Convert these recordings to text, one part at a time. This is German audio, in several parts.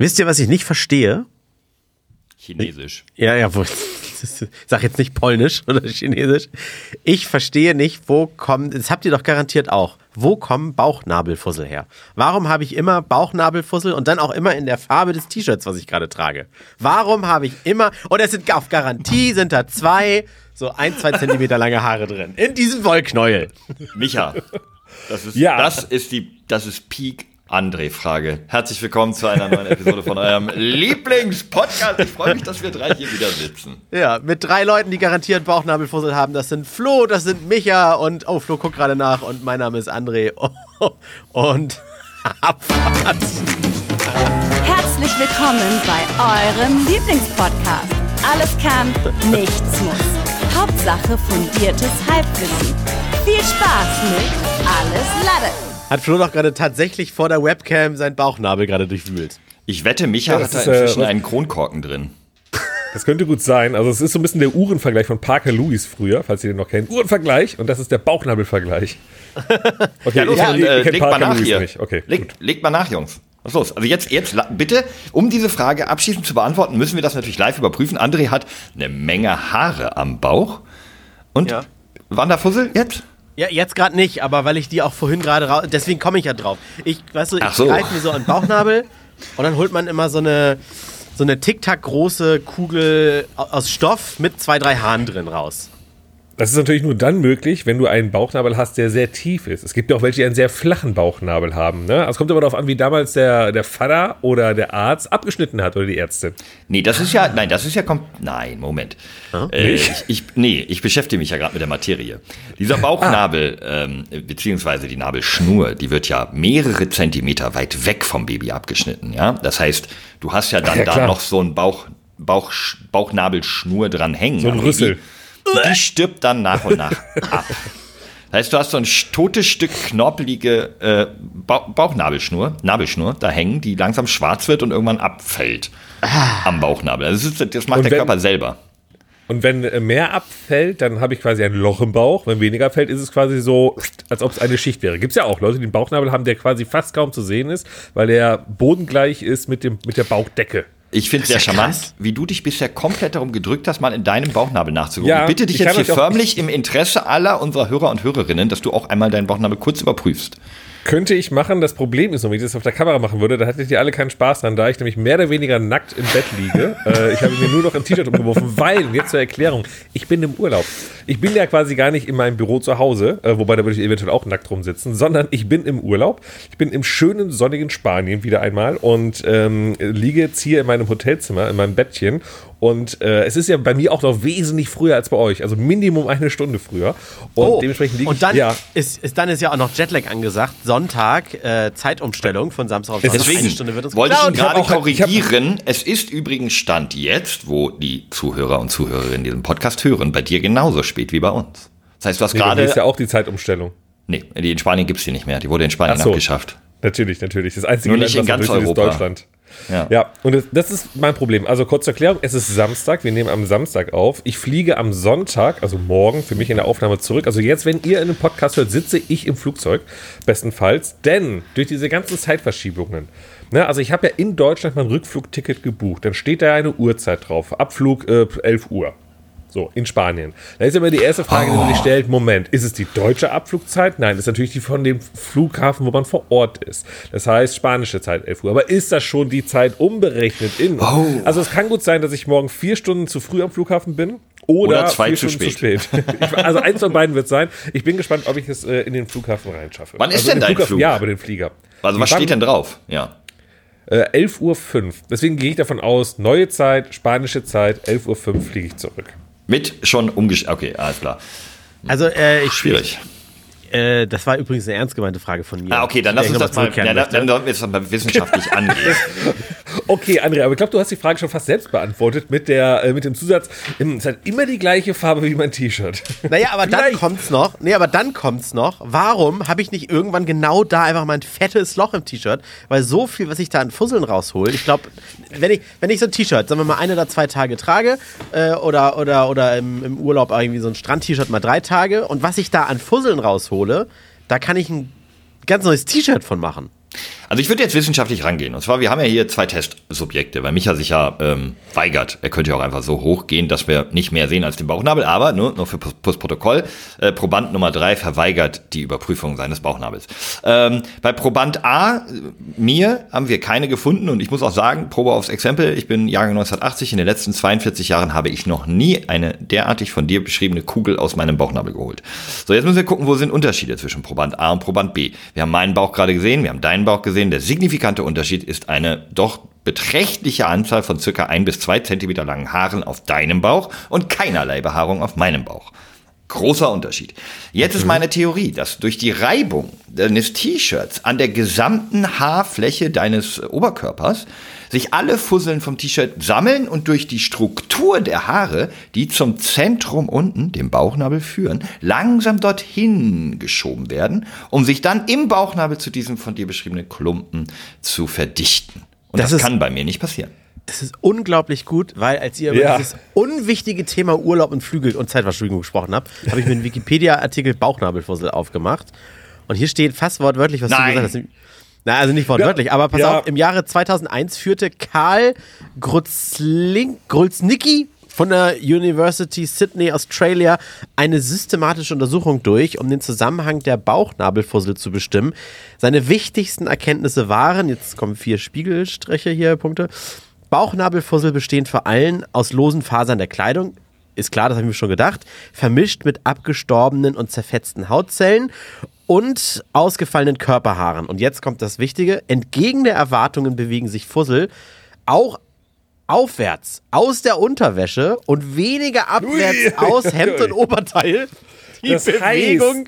Wisst ihr, was ich nicht verstehe? Chinesisch. Ja, ja, wo, ich sag jetzt nicht Polnisch oder Chinesisch. Ich verstehe nicht, wo kommen, das habt ihr doch garantiert auch, wo kommen Bauchnabelfussel her? Warum habe ich immer Bauchnabelfussel und dann auch immer in der Farbe des T-Shirts, was ich gerade trage? Warum habe ich immer, und es sind auf Garantie, sind da zwei, so ein, zwei Zentimeter lange Haare drin, in diesem Wollknäuel. Micha, das ist, Ja. das ist die, das ist Peak André-Frage. Herzlich willkommen zu einer neuen Episode von eurem Lieblingspodcast. Ich freue mich, dass wir drei hier wieder sitzen. Ja, mit drei Leuten, die garantiert Bauchnabelfussel haben. Das sind Flo, das sind Micha und, oh, Flo guckt gerade nach und mein Name ist André. und Abfahrt. Herzlich willkommen bei eurem Lieblingspodcast. Alles kann, nichts muss. Hauptsache fundiertes Halbwissen. Viel Spaß mit Alles Lade. Hat Flo doch gerade tatsächlich vor der Webcam seinen Bauchnabel gerade durchwühlt. Ich wette, Micha Ja, hat da äh, inzwischen was- einen Kronkorken drin. Das könnte gut sein. Also es ist so ein bisschen der Uhrenvergleich von Parker Lewis früher, falls ihr den noch kennt. Uhrenvergleich und das ist der Bauchnabelvergleich. Okay, Ja, los, ich, dann, ich, äh, ich kenn legt mal Parker nach Lewis hier. nicht. Okay, gut. Legt, mal nach, Jungs. Was ist los? Also jetzt, jetzt bitte, um diese Frage abschließend zu beantworten, müssen wir das natürlich live überprüfen. André hat eine Menge Haare am Bauch. Und Ja. waren da Fussel jetzt? Ja, jetzt gerade nicht, aber weil ich die auch vorhin gerade raus. Deswegen komme ich ja drauf. Ich, weißt du, ich so. greife mir so an den Bauchnabel und dann holt man immer so eine, so eine Tic-Tac große Kugel aus Stoff mit zwei, drei Haaren drin raus. Das ist natürlich nur dann möglich, wenn du einen Bauchnabel hast, der sehr tief ist. Es gibt ja auch welche, die einen sehr flachen Bauchnabel haben. Ne? Also es kommt aber darauf an, wie damals der, der Vater oder der Arzt abgeschnitten hat oder die Ärzte. Nee, das ist ja, nein, das ist ja, nein, Moment. Äh, ich, ich, nee, ich beschäftige mich ja gerade mit der Materie. Dieser Bauchnabel, ähm, beziehungsweise die Nabelschnur, die wird ja mehrere Zentimeter weit weg vom Baby abgeschnitten, ja. Das heißt, du hast ja dann Ja, da noch so ein Bauch, Bauch, Bauchnabelschnur dran hängen. So ein Rüssel. Baby. Die stirbt dann nach und nach ab. Das heißt, du hast so ein totes Stück knorpelige äh, Bauch Bauchnabelschnur, Nabelschnur da hängen, die langsam schwarz wird und irgendwann abfällt am Bauchnabel. Also Das, ist, das macht Und der wenn- Körper selber. Und wenn äh, mehr abfällt, dann habe ich quasi ein Loch im Bauch. Wenn weniger fällt, ist es quasi so, als ob es eine Schicht wäre. Gibt es ja auch Leute, die einen Bauchnabel haben, der quasi fast kaum zu sehen ist, weil der bodengleich ist mit, dem, mit der Bauchdecke. Ich finde es sehr ja charmant, krass. wie du dich bisher komplett darum gedrückt hast, mal in deinem Bauchnabel nachzugucken. Ja, ich bitte dich ich jetzt hier förmlich im Interesse aller unserer Hörer und Hörerinnen, dass du auch einmal deinen Bauchnabel kurz überprüfst. Könnte ich machen. Das Problem ist, nur, wenn ich das auf der Kamera machen würde, da hättet ihr alle keinen Spaß dran, da ich nämlich mehr oder weniger nackt im Bett liege. äh, ich habe mir nur noch ein T-Shirt umgeworfen, weil, jetzt zur Erklärung, ich bin im Urlaub. Ich bin ja quasi gar nicht in meinem Büro zu Hause, äh, wobei da würde ich eventuell auch nackt rumsitzen, sondern ich bin im Urlaub. Ich bin im schönen, sonnigen Spanien wieder einmal und ähm, liege jetzt hier in meinem Hotelzimmer, in meinem Bettchen. Und äh, es ist ja bei mir auch noch wesentlich früher als bei euch, also Minimum eine Stunde früher. Und dementsprechend liege Oh, und ich dann, ja. ist, ist, dann ist ja auch noch Jetlag angesagt. Sonntag, äh, Zeitumstellung von Samstag auf Sonntag. Deswegen Eine Stunde wird uns wollte ich gerade Ich hab auch- ich hab- korrigieren. Es ist übrigens Stand jetzt, wo die Zuhörer und Zuhörerinnen diesen Podcast hören, bei dir genauso spät wie bei uns. Das heißt, du hast Nee, gerade. ist ja auch die Zeitumstellung. Nee, die in Spanien gibt's die nicht mehr. Die wurde in Spanien so. abgeschafft. Natürlich, natürlich. Das einzige Nur nicht in was noch ganz durchgeht, ist Europa. Deutschland. Ja. Ja, und das, das ist mein Problem. Also kurze Erklärung, es ist Samstag, wir nehmen am Samstag auf. Ich fliege am Sonntag, also morgen, für mich in der Aufnahme zurück. Also jetzt, wenn ihr in einem Podcast hört, sitze ich im Flugzeug, bestenfalls. Denn durch diese ganzen Zeitverschiebungen, ne, also ich habe ja in Deutschland mein Rückflugticket gebucht, dann steht da eine Uhrzeit drauf, Abflug äh, 11 Uhr. So, in Spanien. Da ist immer die erste Frage, die man sich stellt, Moment, ist es die deutsche Abflugzeit? Nein, das ist natürlich die von dem Flughafen, wo man vor Ort ist. Das heißt, spanische Zeit 11 Uhr. Aber ist das schon die Zeit umberechnet in? Also es kann gut sein, dass ich morgen vier Stunden zu früh am Flughafen bin. Oder, Oder zwei zu Stunden zu spät. Ich, also eins von beiden wird sein. Ich bin gespannt, ob ich es äh, in den Flughafen reinschaffe. Wann ist also denn in den dein Flughafen, Flug? Ja, aber den Flieger. Also was steht denn drauf? Ja. Äh, 11.05 Uhr. Deswegen gehe ich davon aus, neue Zeit, spanische Zeit, 11.05 Uhr fliege ich zurück. Mit schon umgestellt. Okay, alles klar. Also, äh, ich, Schwierig. Äh, das war übrigens eine ernst gemeinte Frage von mir. Ah, okay, dann lass uns das mal, zurückkehren ja, dann, dann sollten wir es mal wissenschaftlich angehen. Okay, Andrea, aber ich glaube, du hast die Frage schon fast selbst beantwortet mit, der, äh, mit dem Zusatz, ähm, es hat immer die gleiche Farbe wie mein T-Shirt. Naja, aber dann kommt's noch. Nee, aber dann kommt's noch. Warum habe ich nicht irgendwann genau da einfach mal ein fettes Loch im T-Shirt? Weil so viel, was ich da an Fusseln raushol, ich glaube, wenn ich, wenn ich so ein T-Shirt, sagen wir mal, ein oder zwei Tage trage, äh, oder, oder, oder im, im Urlaub irgendwie so ein Strand-T-Shirt mal drei Tage, und was ich da an Fusseln raushole, da kann ich ein ganz neues T-Shirt von machen. Also ich würde jetzt wissenschaftlich rangehen. Und zwar, wir haben ja hier zwei Testsubjekte, weil Micha sich ja ähm, weigert. Er könnte ja auch einfach so hochgehen, dass wir nicht mehr sehen als den Bauchnabel. Aber nur, nur für das Protokoll, äh, Proband Nummer drei verweigert die Überprüfung seines Bauchnabels. Ähm, bei Proband A, mir, haben wir keine gefunden. Und ich muss auch sagen, Probe aufs Exempel, ich bin Jahrgang 1980. In den letzten 42 Jahren habe ich noch nie eine derartig von dir beschriebene Kugel aus meinem Bauchnabel geholt. So, jetzt müssen wir gucken, wo sind Unterschiede zwischen Proband A und Proband B. Wir haben meinen Bauch gerade gesehen, wir haben deinen Bauch gesehen. Der signifikante Unterschied ist eine doch beträchtliche Anzahl von circa ein bis zwei Zentimeter langen Haaren auf deinem Bauch und keinerlei Behaarung auf meinem Bauch. Großer Unterschied. Jetzt ist meine Theorie, dass durch die Reibung deines T-Shirts an der gesamten Haarfläche deines Oberkörpers sich alle Fusseln vom T-Shirt sammeln und durch die Struktur der Haare, die zum Zentrum unten, dem Bauchnabel führen, langsam dorthin geschoben werden, um sich dann im Bauchnabel zu diesem von dir beschriebenen Klumpen zu verdichten. Und das, Das kann bei mir nicht passieren. Das ist unglaublich gut, weil als ihr über Ja. dieses unwichtige Thema Urlaub und Flügel und Zeitverschiebung gesprochen habt, habe ich mir einen Wikipedia-Artikel Bauchnabelfussel aufgemacht. Und hier steht fast wortwörtlich, was Nein. du gesagt hast. Na, also nicht wortwörtlich, aber pass Ja. auf, im Jahre 2001 führte Karl Grulznicki von der University Sydney, Australia, eine systematische Untersuchung durch, um den Zusammenhang der Bauchnabelfussel zu bestimmen. Seine wichtigsten Erkenntnisse waren, jetzt kommen vier Spiegelstriche hier, Punkte. Bauchnabelfussel bestehen vor allem aus losen Fasern der Kleidung, ist klar, das habe ich mir schon gedacht, vermischt mit abgestorbenen und zerfetzten Hautzellen und ausgefallenen Körperhaaren. Und jetzt kommt das Wichtige, entgegen der Erwartungen bewegen sich Fussel auch aufwärts aus der Unterwäsche und weniger abwärts aus Hemd und Oberteil. Die Das Bewegung,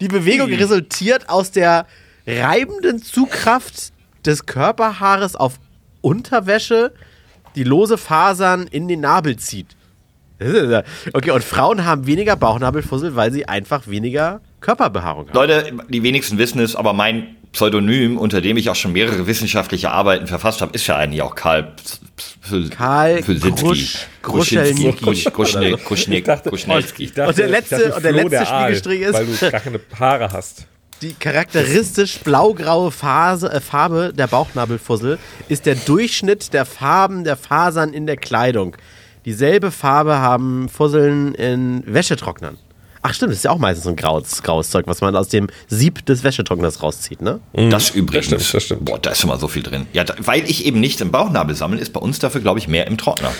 die Bewegung resultiert aus der reibenden Zugkraft des Körperhaares auf Unterwäsche, die lose Fasern in den Nabel zieht. Okay, und Frauen haben weniger Bauchnabelfussel, weil sie einfach weniger Körperbehaarung haben. Leute, die wenigsten wissen es, aber mein Pseudonym, unter dem ich auch schon mehrere wissenschaftliche Arbeiten verfasst habe, ist ja eigentlich auch Karl Karl dachte, Und der letzte- und der letzte Spiegelstrich ist- Weil du gar keine Haare hast. Die charakteristisch blaugraue Phase, äh, Farbe der Bauchnabelfussel ist der Durchschnitt der Farben der Fasern in der Kleidung. Dieselbe Farbe haben Fusseln in Wäschetrocknern. Ach stimmt, das ist ja auch meistens so ein graues, graues Zeug, was man aus dem Sieb des Wäschetrockners rauszieht, ne? Das übrigens. Das stimmt, das stimmt. Boah, da ist immer so viel drin. Ja, da, weil ich eben nicht im Bauchnabel sammle, ist bei uns dafür, glaube ich, mehr im Trockner.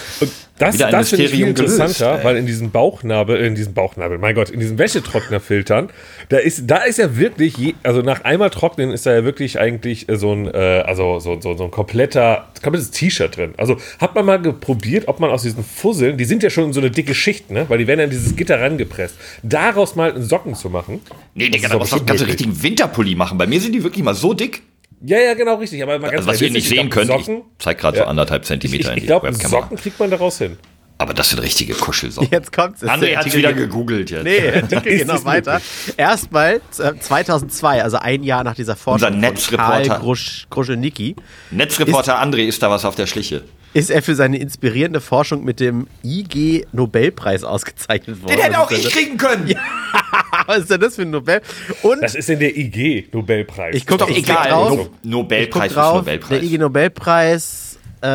Das, das finde ich viel gelöst, interessanter, ey. weil in diesen Bauchnabel, in diesen Bauchnabel, mein Gott, in diesen Wäschetrocknerfiltern, da ist, da ist ja wirklich, je, also nach einmal trocknen ist da ja wirklich eigentlich äh, so ein, äh, also so, so, so ein kompletter, komplettes T-Shirt drin. Also hat man mal probiert, ob man aus diesen Fusseln, die sind ja schon so eine dicke Schicht, ne, weil die werden an dieses Gitter rangepresst, daraus mal einen Socken zu machen. Nee, Digga, da musst du einen richtigen Winterpulli machen. Bei mir sind die wirklich mal so dick. Ja, ja, genau, richtig. Aber mal ganz Also, was ihr nicht ich sehen glaub, könnt, ich Socken, zeig gerade Ja. so anderthalb ich, Zentimeter ich, in ich die glaube, Webkamera. Socken kriegt man daraus hin. Aber das sind richtige Kuschelsocken. Jetzt kommt's. Das ist André Artikel wieder gegoogelt jetzt. Nee, Artikel geht Ist noch es weiter. Erstmal äh, 2002, also ein Jahr nach dieser Forschung Unser von Netzreporter. Karl Grusch, Gruschelnicki, Netzreporter André ist da was auf der Schliche. ist er für seine inspirierende Forschung mit dem IG Nobelpreis ausgezeichnet worden. Den hätte auch ist ich kriegen können. das? Was ist denn das für ein Nobel? Und Das ist in der IG-Nobelpreis. Ich guck Das doch egal. drauf. drauf. No ich guck Nobelpreis ist drauf, Nobelpreis. der IG Nobelpreis, äh,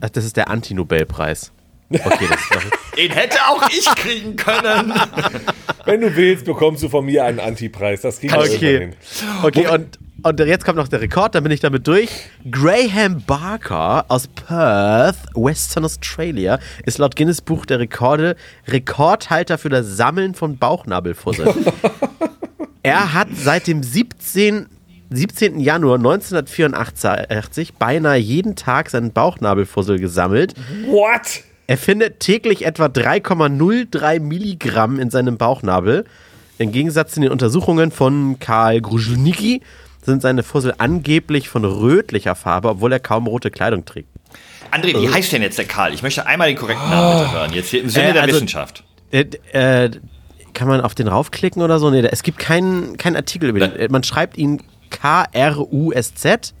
ach, das ist der Anti-Nobelpreis. Okay, das ist doch, Den hätte auch ich kriegen können. Wenn du willst, bekommst du von mir einen Antipreis. Das kriegen wir Okay, hin. okay und, und jetzt kommt noch der Rekord, dann bin ich damit durch. Graham Barker aus Perth, Western Australia, ist laut Guinness Buch der Rekorde Rekordhalter für das Sammeln von Bauchnabelfusseln. er hat seit dem 17. 17. Januar 1984 beinahe jeden Tag seinen Bauchnabelfussel gesammelt. What? Er findet täglich etwa 3,03 Milligramm in seinem Bauchnabel. Im Gegensatz zu den Untersuchungen von Karl Gruschnicki sind seine Fussel angeblich von rötlicher Farbe, obwohl er kaum rote Kleidung trägt. André, wie heißt denn jetzt der Karl? Ich möchte einmal den korrekten Namen bitte hören. Jetzt hier im Sinne Äh, der also- Wissenschaft. Äh, äh, kann man auf den raufklicken oder so? Nee, da- es gibt keinen keinen Artikel über den. Äh, Man schreibt ihn K-R-U-S-Z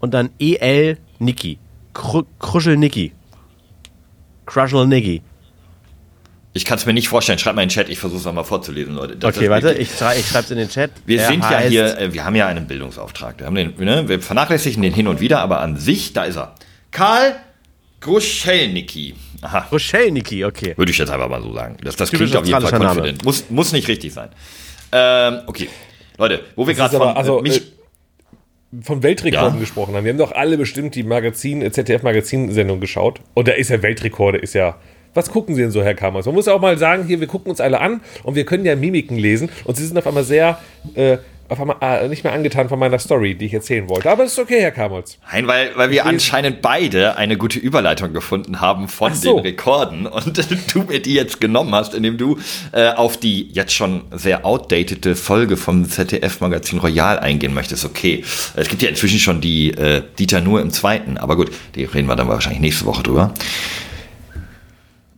und dann E-L Niki. Kru- Kruschelnicki. Kruschelnicki. Ich kann es mir nicht vorstellen. Schreibt mal in den Chat, ich versuche es nochmal vorzulesen, Leute. Das okay, warte, ich, schrei, ich schreibe es in den Chat. Wir er sind ja hier, äh, wir haben ja einen Bildungsauftrag. Wir, haben den, ne, wir vernachlässigen den hin und wieder, aber an sich, da ist er. Karl Gruschelnicki. Aha. Gruschelnicki, okay. Würde ich jetzt einfach mal so sagen. Das, das klingt auf jeden Fall confident. Muss, muss nicht richtig sein. Ähm, okay. Leute, wo wir gerade von also, mich, äh, von Weltrekorden ja. gesprochen haben. Wir haben doch alle bestimmt die Magazin, äh, ZDF-Magazin-Sendung geschaut. Und da ist ja Weltrekorde, ist ja. Was gucken Sie denn so, Herr Kamers? Man muss auch mal sagen, hier, wir gucken uns alle an und wir können ja Mimiken lesen. Und Sie sind auf einmal sehr äh, auf einmal äh, nicht mehr angetan von meiner Story, die ich erzählen wollte. Aber es ist okay, Herr Kamolz. Nein, weil, weil wir anscheinend beide eine gute Überleitung gefunden haben von so. den Rekorden und du mir die jetzt genommen hast, indem du äh, auf die jetzt schon sehr outdatete Folge vom ZDF-Magazin Royal eingehen möchtest. Okay, es gibt ja inzwischen schon die äh, Dieter nur im zweiten, aber gut, die reden wir dann wahrscheinlich nächste Woche drüber.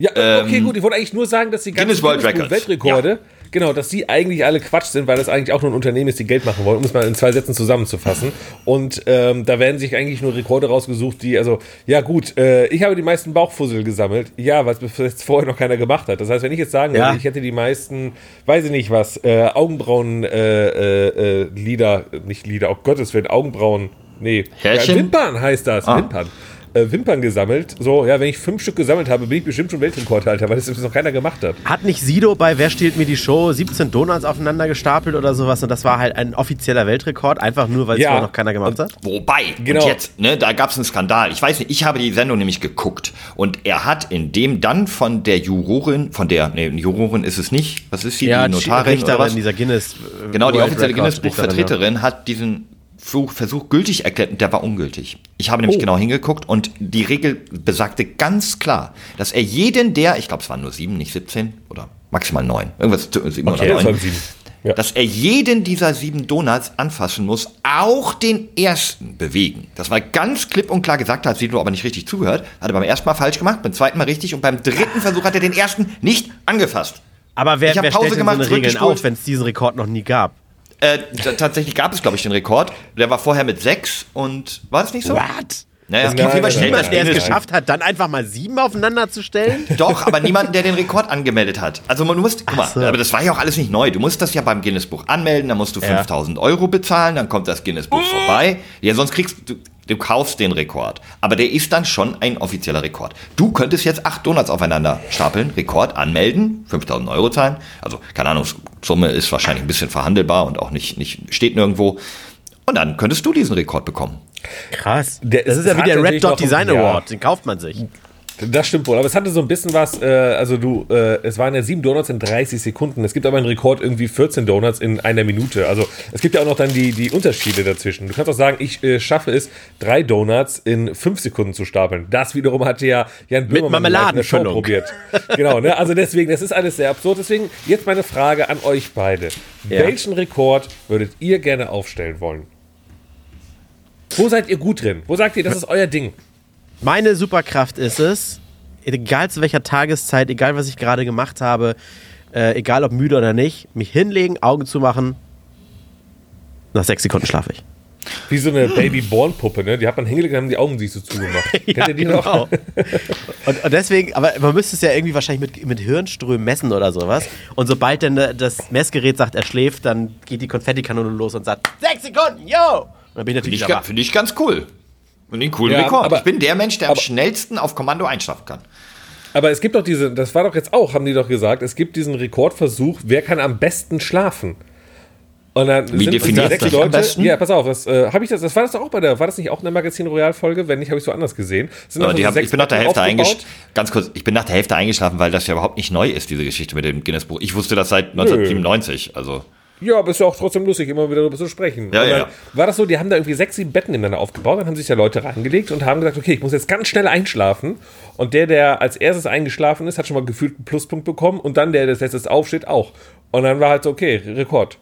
Ja, okay, ähm, gut. Ich wollte eigentlich nur sagen, dass die ganzen Weltrekorde ja Genau, dass die eigentlich alle Quatsch sind, weil das eigentlich auch nur ein Unternehmen ist, die Geld machen wollen, um es mal in zwei Sätzen zusammenzufassen. Und ähm, da werden sich eigentlich nur Rekorde rausgesucht, die, also, ja gut, äh, ich habe die meisten Bauchfussel gesammelt. Ja, was bis jetzt vorher noch keiner gemacht hat. Das heißt, wenn ich jetzt sagen ja. würde, ich hätte die meisten, weiß ich nicht was, äh, Augenbrauen, äh, äh, äh Lieder, nicht Lieder, oh Gottes Willen, Augenbrauen, nee, ja, Wimpern heißt das, ah. Wimpern äh, Wimpern gesammelt. So, ja, wenn ich fünf Stück gesammelt habe, bin ich bestimmt schon Weltrekordhalter, weil das noch keiner gemacht hat. Hat nicht Sido bei Wer stiehlt mir die Show 17 Donuts aufeinander gestapelt oder sowas und das war halt ein offizieller Weltrekord, einfach nur, weil es ja. vorher noch keiner gemacht hat? Wobei, genau. und jetzt, ne, da gab es einen Skandal. Ich weiß nicht, ich habe die Sendung nämlich geguckt und er hat in dem dann von der Jurorin, von der, ne, Jurorin ist es nicht, was ist sie, ja, die Notarin Richterin, oder was? dieser Guinness. Äh, genau, die offizielle Guinness-Buchvertreterin ja. hat diesen Versuch gültig erklärt und der war ungültig. Ich habe nämlich oh. genau hingeguckt und die Regel besagte ganz klar, dass er jeden der, ich glaube es waren nur sieben, nicht 17 oder maximal neun, irgendwas sieben okay, oder neun, ja. dass er jeden dieser sieben Donuts anfassen muss, auch den ersten bewegen. Das war ganz klipp und klar gesagt, hat Sido aber nicht richtig zugehört, hat er beim ersten Mal falsch gemacht, beim zweiten Mal richtig und beim dritten Versuch hat er den ersten nicht angefasst. Aber wer, wer Pause stellt gemacht, so eine Regeln auf, wenn es diesen Rekord noch nie gab? Äh, tatsächlich gab es, glaube ich, den Rekord. Der war vorher mit sechs und war das nicht so? What? Naja, es gibt niemand, niemand, der es geschafft hat, dann einfach mal sieben aufeinander zu stellen. Doch, aber niemanden, der den Rekord angemeldet hat. Also man musst, guck mal, so. aber das war ja auch alles nicht neu. Du musst das ja beim Guinness-Buch anmelden, dann musst du 5000 ja. Euro bezahlen, dann kommt das Guinness-Buch vorbei. Ja, sonst kriegst du, du kaufst den Rekord. Aber der ist dann schon ein offizieller Rekord. Du könntest jetzt acht Donuts aufeinander stapeln, Rekord anmelden, 5000 Euro zahlen. Also, keine Ahnung, Summe ist wahrscheinlich ein bisschen verhandelbar und auch nicht, nicht steht nirgendwo. Und dann könntest du diesen Rekord bekommen. Krass. Der, das ist ja wie der Red Dot Design Award, den kauft man sich. Das stimmt wohl, aber es hatte so ein bisschen was, äh, also du, äh, es waren ja sieben Donuts in 30 Sekunden. Es gibt aber einen Rekord irgendwie 14 Donuts in einer Minute. Also es gibt ja auch noch dann die, die Unterschiede dazwischen. Du kannst auch sagen, ich äh, schaffe es, drei Donuts in fünf Sekunden zu stapeln. Das wiederum hatte ja Jan Böhmermann Mit Marmeladenfüllung probiert. genau, ne? Also deswegen, das ist alles sehr absurd. Deswegen jetzt meine Frage an euch beide. Ja. Welchen Rekord würdet ihr gerne aufstellen wollen? Wo seid ihr gut drin? Wo sagt ihr, das ist euer Ding? Meine Superkraft ist es, egal zu welcher Tageszeit, egal was ich gerade gemacht habe, äh, egal ob müde oder nicht, mich hinlegen, Augen zu machen. Nach sechs Sekunden schlafe ich. Wie so eine Baby-Born-Puppe, ne? Die hat man hingelegt und haben die Augen sich so zugemacht. ja, Kennt ihr die genau. noch? und, und, deswegen, aber man müsste es ja irgendwie wahrscheinlich mit, mit Hirnströmen messen oder sowas. Und sobald dann das Messgerät sagt, er schläft, dann geht die Konfettikanone los und sagt, sechs Sekunden, yo! Und dann bin ich natürlich Finde ich, find ich ganz cool. Und den coolen ja, Rekord. Aber, ich bin der Mensch, der aber, am schnellsten auf Kommando einschlafen kann. Aber es gibt doch diese, das war doch jetzt auch, haben die doch gesagt, es gibt diesen Rekordversuch, wer kann am besten schlafen? Und dann Wie sind definiert sechs Leute. Ja, pass auf, das äh, habe ich das, das war das doch auch bei der, war das nicht auch in der Magazin Royal Folge? Wenn nicht, habe ich so anders gesehen. Sind also hab, ich bin nach der Hälfte eingeschlafen. Ganz kurz, ich bin nach der Hälfte eingeschlafen, weil das ja überhaupt nicht neu ist, diese Geschichte mit dem Guinness Buch. Ich wusste das seit 1997, also. Ja, aber ist ja auch trotzdem lustig, immer wieder darüber zu sprechen. Ja, ja. War das so, die haben da irgendwie sechs, sieben Betten ineinander aufgebaut, dann haben sich ja Leute reingelegt und haben gesagt, okay, ich muss jetzt ganz schnell einschlafen. Und der, der als erstes eingeschlafen ist, hat schon mal gefühlt einen Pluspunkt bekommen und dann der, der als letztes aufsteht, auch. Und dann war halt so, okay, Rekord.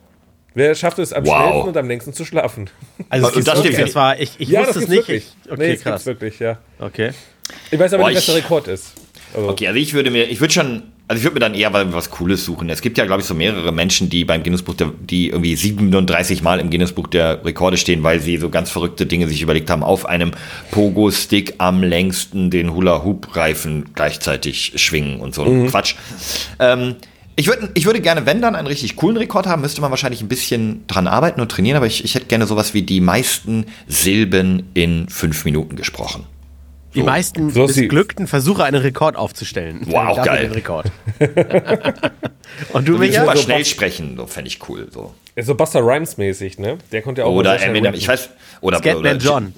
Wer schafft es am wow. schnellsten und am längsten zu schlafen? Also, also das, okay. das war, ich, ich ja, wusste es nicht. Wirklich. Okay, nee, krass. wirklich, ja. Okay. Ich weiß aber Boah, nicht, was der Rekord ist. Also. Okay, also ich würde mir, ich würde schon Also ich würde mir dann eher was Cooles suchen. Es gibt ja, glaube ich, so mehrere Menschen, die beim Guinness-Buch, die irgendwie 37 Mal im Guinness-Buch der Rekorde stehen, weil sie so ganz verrückte Dinge sich überlegt haben, auf einem Pogo-Stick am längsten den Hula-Hoop-Reifen gleichzeitig schwingen und so mhm. Quatsch. Ähm, ich, würd, ich würde gerne, wenn dann, einen richtig coolen Rekord haben, müsste man wahrscheinlich ein bisschen dran arbeiten und trainieren, aber ich, ich hätte gerne sowas wie die meisten Silben in fünf Minuten gesprochen. Die meisten so missglückten Versuche, einen Rekord aufzustellen. Wow, geil. Den Rekord. und du, Micha? So schnell sprechen, so fände ich cool. So. so Buster Rhymes mäßig, ne? Der konnte ja auch Oder Eminem, ich weiß, oder, Scatman oder John.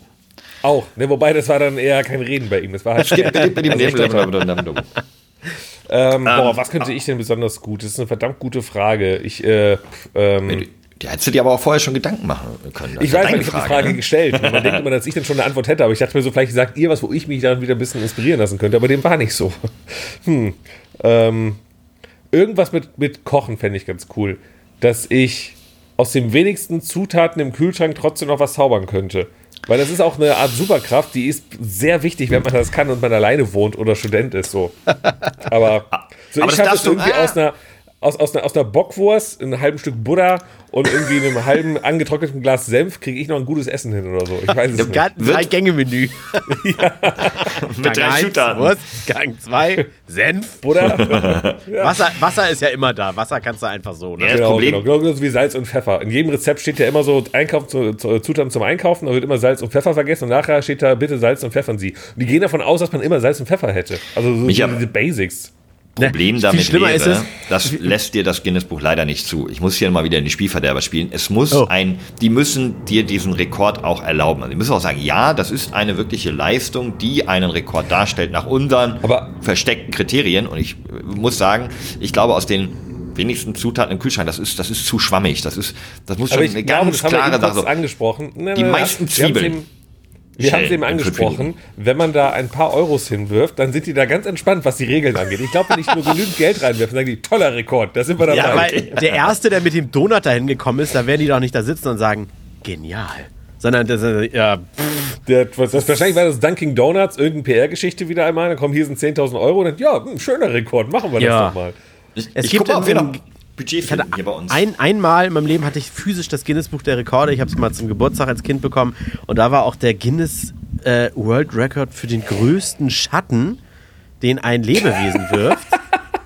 Auch, ne? Wobei das war dann eher kein Reden bei ihm. Das war halt. ähm, boah, was könnte ich denn besonders gut? Das ist eine verdammt gute Frage. Ich, äh, ähm, die hättest du dir aber auch vorher schon Gedanken machen können. ich weiß, ich habe die Frage ne? gestellt. Man denkt immer, dass ich dann schon eine Antwort hätte, aber ich dachte mir so, vielleicht sagt ihr was, wo ich mich dann wieder ein bisschen inspirieren lassen könnte, aber dem war nicht so. Hm. Ähm, irgendwas mit, mit Kochen fände ich ganz cool. Dass ich aus den wenigsten Zutaten im Kühlschrank trotzdem noch was zaubern könnte. Weil das ist auch eine Art Superkraft, die ist sehr wichtig, wenn man das kann und man alleine wohnt oder Student ist. So. Aber, so aber ich schaffe es irgendwie ah. aus einer aus, aus, einer, aus einer Bockwurst, einem halben Stück Butter und irgendwie einem halben angetrockneten Glas Senf kriege ich noch ein gutes Essen hin oder so. Ich weiß es nicht. Ein Drei-Gänge-Menü. ja. Mit drei Zutaten. Wurst, Gang 2, Senf, Butter. ja. Wasser, Wasser ist ja immer da. Wasser kannst du einfach so. Ne? Ja, genau, Problem. Genau, genau, wie Salz und Pfeffer. In jedem Rezept steht ja immer so Einkauf zu, zu, Zutaten zum Einkaufen, da wird immer Salz und Pfeffer vergessen und nachher steht da bitte Salz und Pfeffern Sie. Und die gehen davon aus, dass man immer Salz und Pfeffer hätte. Also so, so diese Basics. Problem ja, damit wäre, ist es, das lässt dir das Guinness-Buch leider nicht zu. Ich muss hier mal wieder in die Spielverderber spielen. Es muss oh. ein, die müssen dir diesen Rekord auch erlauben. Also die müssen auch sagen, ja, das ist eine wirkliche Leistung, die einen Rekord darstellt nach unseren Aber versteckten Kriterien. Und ich muss sagen, ich glaube, aus den wenigsten Zutaten im Kühlschrank, das ist, das ist zu schwammig. Das ist, das muss schon eine glaube, ganz klare Sache. angesprochen. Nein, die meisten Zwiebeln. Wir haben es eben angesprochen, wenn man da ein paar Euros hinwirft, dann sind die da ganz entspannt, was die Regeln angeht. Ich glaube, wenn ich nur genügend Geld reinwerfe, dann sagen die, toller Rekord, da sind wir dabei. Ja, weil der Erste, der mit dem Donut da hingekommen ist, da werden die doch nicht da sitzen und sagen, genial. Sondern das, ja, der, was, was, wahrscheinlich war das Dunkin' Donuts, irgendeine PR-Geschichte wieder einmal, dann kommen hier sind 10.000 Euro und dann, ja, ein hm, schöner Rekord, machen wir ja. das doch mal. Ich, es ich gibt guck mal, Budget finden hier bei uns. Ein, einmal in meinem Leben hatte ich physisch das Guinness-Buch der Rekorde. Ich habe es mal zum Geburtstag als Kind bekommen. Und da war auch der Guinness äh, World Record für den größten Schatten, den ein Lebewesen wirft.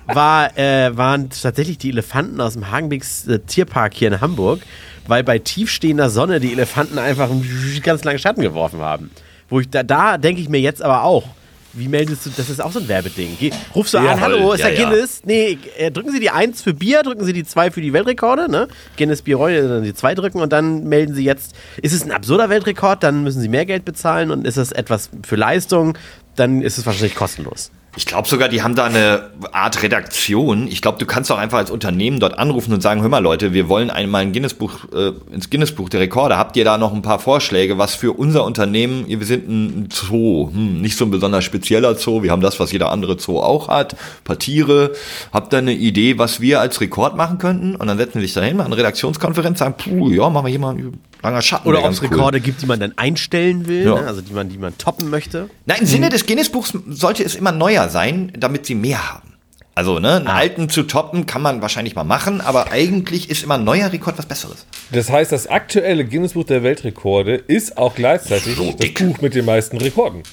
War, äh, waren tatsächlich die Elefanten aus dem Hagenbecks äh, Tierpark hier in Hamburg, weil bei tiefstehender Sonne die Elefanten einfach einen ganz langen Schatten geworfen haben. Wo ich da, da denke ich mir jetzt aber auch, wie meldest du, das ist auch so ein Werbeding. Geh, rufst du ja, an, hallo, ist ja, der Guinness? Ja. Nee, äh, drücken Sie die 1 für Bier, drücken Sie die 2 für die Weltrekorde, ne? Guinness Bier Royal, dann die 2 drücken und dann melden Sie jetzt, ist es ein absurder Weltrekord, dann müssen Sie mehr Geld bezahlen und ist es etwas für Leistung, dann ist es wahrscheinlich kostenlos. Ich glaube sogar, die haben da eine Art Redaktion. Ich glaube, du kannst auch einfach als Unternehmen dort anrufen und sagen, hör mal Leute, wir wollen einmal ein Guinnessbuch, äh, ins Guinnessbuch der Rekorde. Habt ihr da noch ein paar Vorschläge, was für unser Unternehmen, wir sind ein Zoo, hm, nicht so ein besonders spezieller Zoo, wir haben das, was jeder andere Zoo auch hat, ein paar Tiere. Habt ihr eine Idee, was wir als Rekord machen könnten? Und dann setzen sie sich dahin, machen eine Redaktionskonferenz, sagen, puh, ja, machen wir hier mal langer Schatten. Oder ob es Rekorde gibt, die man dann einstellen will, ja. ne? also die man, die man toppen möchte. Na, im Sinne des Guinness-Buchs sollte es immer neuer sein, damit sie mehr haben. Also, ne, einen ah. alten zu toppen kann man wahrscheinlich mal machen, aber eigentlich ist immer ein neuer Rekord was Besseres. Das heißt, das aktuelle Guinness-Buch der Weltrekorde ist auch gleichzeitig so das Buch mit den meisten Rekorden.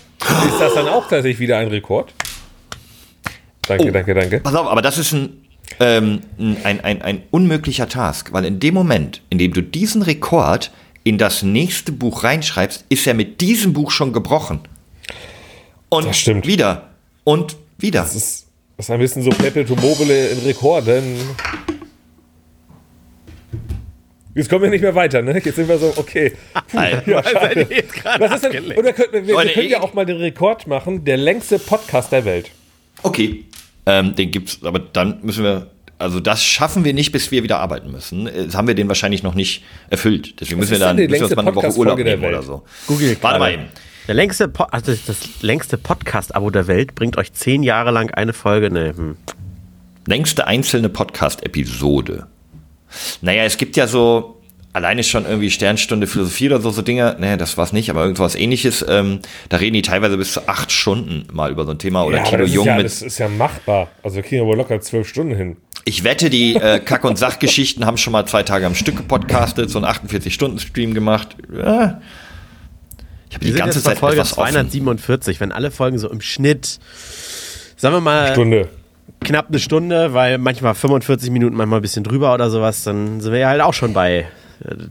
Ist das dann auch tatsächlich wieder ein Rekord? Danke, oh, danke, danke. Pass auf, aber das ist ein ähm, ein, ein, ein unmöglicher Task, weil in dem Moment, in dem du diesen Rekord in das nächste Buch reinschreibst, ist er mit diesem Buch schon gebrochen. Und das stimmt. wieder. Und wieder. Das ist, das ist ein bisschen so Perpetuum mobile in Rekorden. Jetzt kommen wir nicht mehr weiter, ne? Jetzt sind wir so, okay. Puh, ja, Was ist denn, oder können, wir, wir können ja auch mal den Rekord machen, der längste Podcast der Welt. Okay. Ähm, den gibt's, aber dann müssen wir, also das schaffen wir nicht, bis wir wieder arbeiten müssen. Das haben wir den wahrscheinlich noch nicht erfüllt. Deswegen müssen wir dann müssen wir uns mal eine Woche Urlaub nehmen oder so. Google Warte mal eben. Der längste, po also das, das längste Podcast-Abo der Welt bringt euch zehn Jahre lang eine Folge. Nee, hm. Längste einzelne Podcast-Episode. Naja, es gibt ja so, alleine schon irgendwie Sternstunde Philosophie oder so, so Dinge, ne, das war's nicht, aber irgendwas ähnliches, ähm, da reden die teilweise bis zu acht Stunden mal über so ein Thema oder ja, Tilo aber das Jung ist ja, mit. Das ist ja machbar. Also wir kriegen ja wohl locker zwölf Stunden hin. Ich wette, die äh, Kack- und Sachgeschichten haben schon mal zwei Tage am Stück gepodcastet, so einen 48-Stunden-Stream gemacht. Ja. Ich habe die ganze Zeit Folge etwas offen. 247, wenn alle Folgen so im Schnitt, sagen wir mal, Stunde. knapp eine Stunde, weil manchmal 45 Minuten, manchmal ein bisschen drüber oder sowas, dann sind wir ja halt auch schon bei.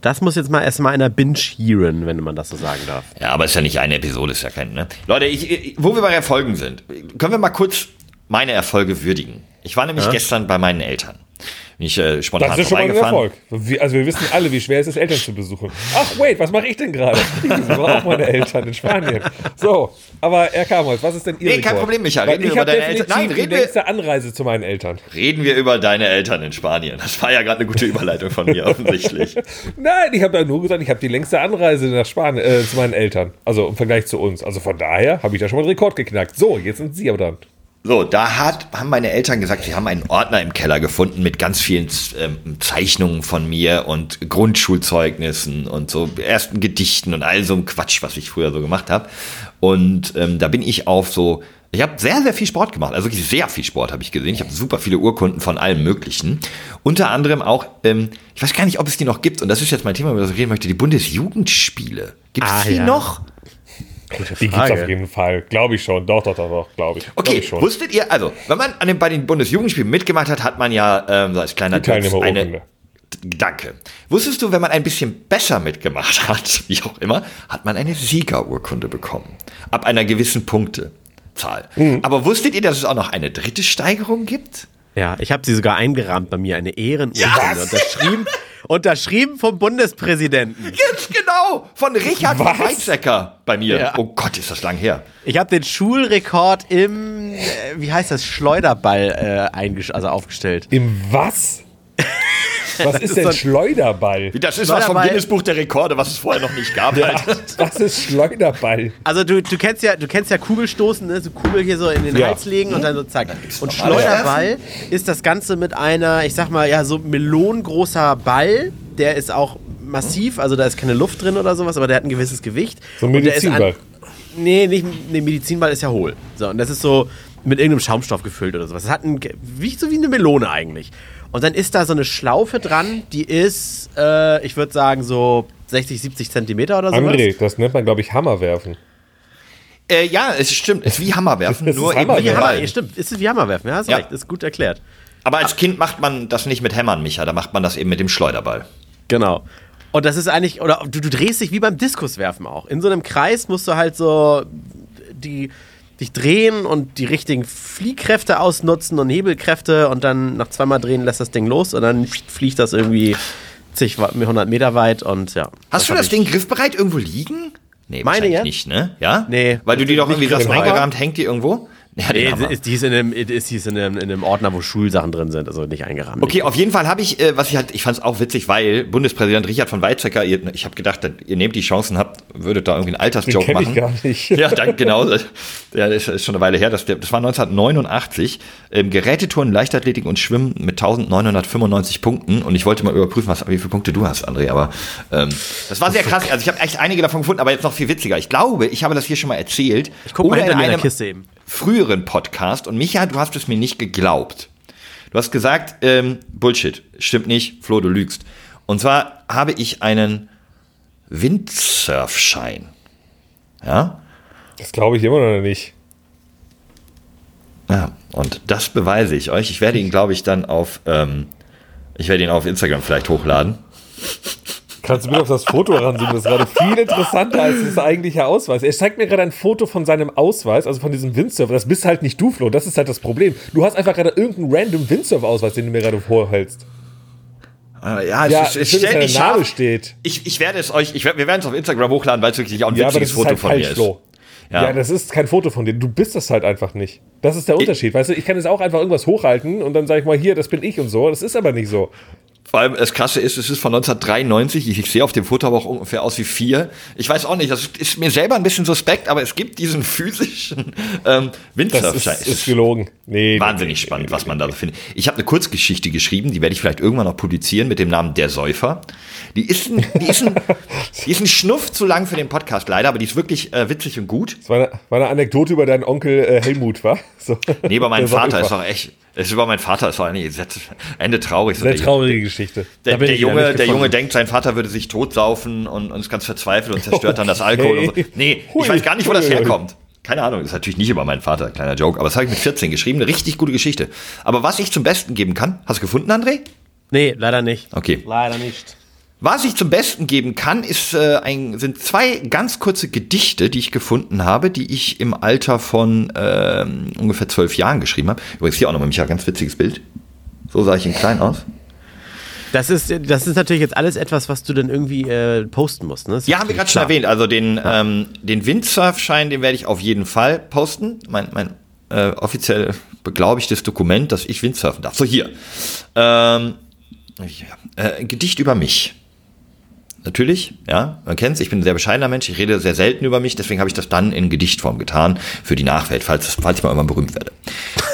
Das muss jetzt mal erstmal einer Binge hearen, wenn man das so sagen darf. Ja, aber ist ja nicht eine Episode, ist ja kein, ne? Leute, ich, ich, wo wir bei Erfolgen sind, können wir mal kurz meine Erfolge würdigen. Ich war nämlich gestern bei meinen Eltern. Bin ich äh, spontan Das ist schon mal ein. Erfolg. Wir, also wir wissen alle, wie schwer es ist, Eltern zu besuchen. Ach, wait, was mache ich denn gerade? Ich besuche auch meine Eltern in Spanien. So, aber Herr Kamholz, was ist denn Ihr Nee, kein? Problem, Micha. Weil Reden wir ich über habe deine Eltern. Nein, die reden wir- längste Anreise zu meinen Eltern. Reden wir über deine Eltern in Spanien. Das war ja gerade eine gute Überleitung von mir, offensichtlich. Nein, ich habe ja nur gesagt, ich habe die längste Anreise nach Spanien äh, zu meinen Eltern. Also im Vergleich zu uns. Also von daher habe ich da schon mal einen Rekord geknackt. So, jetzt sind Sie aber dran. So, da hat, haben meine Eltern gesagt, sie haben einen Ordner im Keller gefunden mit ganz vielen ähm, Zeichnungen von mir und Grundschulzeugnissen und so ersten Gedichten und all so ein Quatsch, was ich früher so gemacht habe. Und ähm, da bin ich auf so, ich habe sehr, sehr viel Sport gemacht. Also wirklich sehr viel Sport habe ich gesehen. Ich habe super viele Urkunden von allem Möglichen. Unter anderem auch, ähm, ich weiß gar nicht, ob es die noch gibt. Und das ist jetzt mein Thema, über das ich reden möchte, die Bundesjugendspiele. Gibt es Ah, die ja. noch? Gute Die gibt's auf jeden Fall. Glaube ich schon. Doch, doch, doch, doch glaube ich. Glaub Okay, ich schon. wusstet ihr, also, wenn man an den, bei den Bundesjugendspielen mitgemacht hat, hat man ja ähm, so als kleiner Die Teilnehmerurkunde. eine. Danke. Wusstest du, wenn man ein bisschen besser mitgemacht hat, wie auch immer, hat man eine Siegerurkunde bekommen. Ab einer gewissen Punktezahl. Mhm. Aber wusstet ihr, dass es auch noch eine dritte Steigerung gibt? Ja, ich habe sie sogar eingerahmt bei mir, eine Ehrenurkunde. Ja, unterschrieben, unterschrieben vom Bundespräsidenten. Ganz genau! Von Richard Was? Weizsäcker bei mir. Ja. Oh Gott, ist das lang her. Ich habe den Schulrekord im, äh, wie heißt das, Schleuderball äh, also aufgestellt. Im was? Was ist ist denn so ein- Schleuderball? Das ist was vom. Guinness Buch der Rekorde, was es vorher noch nicht gab. halt. Was ist Schleuderball? Also du, du kennst ja, du kennst ja Kugelstoßen, ne? so Kugel hier so in den Ja. Hals legen und dann so zack. Und Schleuderball ist das Ganze mit einer, ich sag mal, ja, so melonengroßer Ball, der ist auch massiv, also da ist keine Luft drin oder sowas, aber der hat ein gewisses Gewicht. So ein Und der ist Medizinball. an- Nee, nicht, nee, Medizinball ist ja hohl. So, und das ist so mit irgendeinem Schaumstoff gefüllt oder sowas. Das hat ein, wie, so wie eine Melone eigentlich. Und dann ist da so eine Schlaufe dran, die ist, äh, ich würde sagen, so 60, 70 Zentimeter oder sowas. André, das nennt man, glaube ich, Hammerwerfen. Äh, ja, es stimmt. Es ist wie Hammerwerfen, Das ist nur eben Hammerwerfen. mit Wie Hammer, stimmt. Ist es wie Hammerwerfen, ja, hast Ja. recht. Ist gut erklärt. Aber als Kind macht man das nicht mit Hämmern, Micha, da macht man das eben mit dem Schleuderball. Genau. Und das ist eigentlich, oder du, du drehst dich wie beim Diskuswerfen auch. In so einem Kreis musst du halt so die, dich drehen und die richtigen Fliehkräfte ausnutzen und Hebelkräfte und dann nach zweimal drehen lässt das Ding los und dann fliegt das irgendwie zig, wa- 100 Meter weit und ja. Hast du das Ding griffbereit irgendwo liegen? Nee, Meine wahrscheinlich jetzt? nicht, ne? Ja? Nee. Weil du die doch Nicht irgendwie sagst, eingerahmt, hängt die irgendwo? Ja, den Nee, die ist, in einem, ist, die ist in, einem, in einem Ordner, wo Schulsachen drin sind, also nicht eingerahmt. Okay, auf jeden Fall habe ich, äh, was ich halt, ich fand es auch witzig, weil Bundespräsident Richard von Weizsäcker, ihr, ich habe gedacht, ihr nehmt die Chancen, habt, würdet da irgendwie einen Den Altersjoke kenne machen. ich gar nicht. Ja, danke, genau. Ja, das ist schon eine Weile her. Das, das war 1989. Ähm, Gerätetouren, Leichtathletik und Schwimmen mit 1995 Punkten. Und ich wollte mal überprüfen, was, wie viele Punkte du hast, André. Aber ähm, das war sehr krass. Also ich habe echt einige davon gefunden, aber jetzt noch viel witziger. Ich glaube, ich habe das hier schon mal erzählt. Ich guck mal hinter in einem Kiste eben. Früheren Podcast. Und Micha, du hast es mir nicht geglaubt. Du hast gesagt, ähm, Bullshit. Stimmt nicht. Flo, du lügst. Und zwar habe ich einen Windsurfschein. Ja? Das glaube ich immer noch nicht. Ja, und das beweise ich euch. Ich werde ihn, glaube ich, dann auf, ähm, ich werde ihn auf Instagram vielleicht hochladen. Kannst du mir auf das Foto ranzoomen? Das ist gerade viel interessanter als das eigentliche Ausweis. Er zeigt mir gerade ein Foto von seinem Ausweis, also von diesem Windsurfer. Das bist halt nicht du, Flo. Das ist halt das Problem. Du hast einfach gerade irgendeinen random Windsurfer-Ausweis, den du mir gerade vorhältst. Äh, ja, es, Ja, ist- es schön, Name scharf. steht. Ich, ich werde es euch, ich, wir werden es auf Instagram hochladen, weil es wirklich auch ein Ja, witziges Foto halt von falsch, mir ist. Flo. Ja. Ja. das ist kein Foto von dir. Du bist das halt einfach nicht. Das ist der Unterschied. Weißt du, ich kann jetzt auch einfach irgendwas hochhalten und dann sage ich mal, hier, das bin ich und so. Das ist aber nicht so. Vor allem das Krasse ist, es ist von 1993. Ich, ich sehe auf dem Foto aber auch ungefähr aus wie vier. Ich weiß auch nicht, das ist mir selber ein bisschen suspekt, aber es gibt diesen physischen ähm, Windsurfschein. Das ist, ist gelogen. Nee, wahnsinnig nee, spannend, nee, was man da so findet. Ich habe eine Kurzgeschichte geschrieben, die werde ich vielleicht irgendwann noch publizieren mit dem Namen Der Säufer. Die ist ein, die ist ein, die ist ein Schnuff zu lang für den Podcast leider, aber die ist wirklich äh, witzig und gut. Das war eine, war eine Anekdote über deinen Onkel äh, Helmut, war? So. Nee, über meinen Vater ist doch echt. Es ist über meinen Vater, es war eigentlich Ende traurig. So Eine traurige Geschichte. Der, der Junge, der Junge denkt, sein Vater würde sich totsaufen und, und ist ganz verzweifelt und zerstört dann das Alkohol. Okay. Und so. Nee, ich weiß gar nicht, wo das herkommt. Keine Ahnung, ist natürlich nicht über meinen Vater, kleiner Joke, aber das habe ich mit 14 geschrieben, eine richtig gute Geschichte. Aber was ich zum Besten geben kann, hast du gefunden, André? Nee, leider nicht. Okay. Leider nicht. Was ich zum Besten geben kann, ist, äh, ein, sind zwei ganz kurze Gedichte, die ich gefunden habe, die ich im Alter von äh, ungefähr zwölf Jahren geschrieben habe. Übrigens hier auch nochmal, Micha, ganz witziges Bild. So sah ich in klein aus. Das ist, das ist natürlich jetzt alles etwas, was du dann irgendwie äh, posten musst. Ne? Ja, haben wir gerade schon erwähnt. Also den, ja. ähm, den Windsurfschein, den werde ich auf jeden Fall posten. Mein, mein äh, offiziell beglaubigtes Dokument, dass ich Windsurfen darf. So hier. Ähm, ja, äh, ein Gedicht über mich. Natürlich, ja, man kennt's. Ich bin ein sehr bescheidener Mensch. Ich rede sehr selten über mich, deswegen habe ich das dann in Gedichtform getan für die Nachwelt, falls, falls ich mal irgendwann berühmt werde.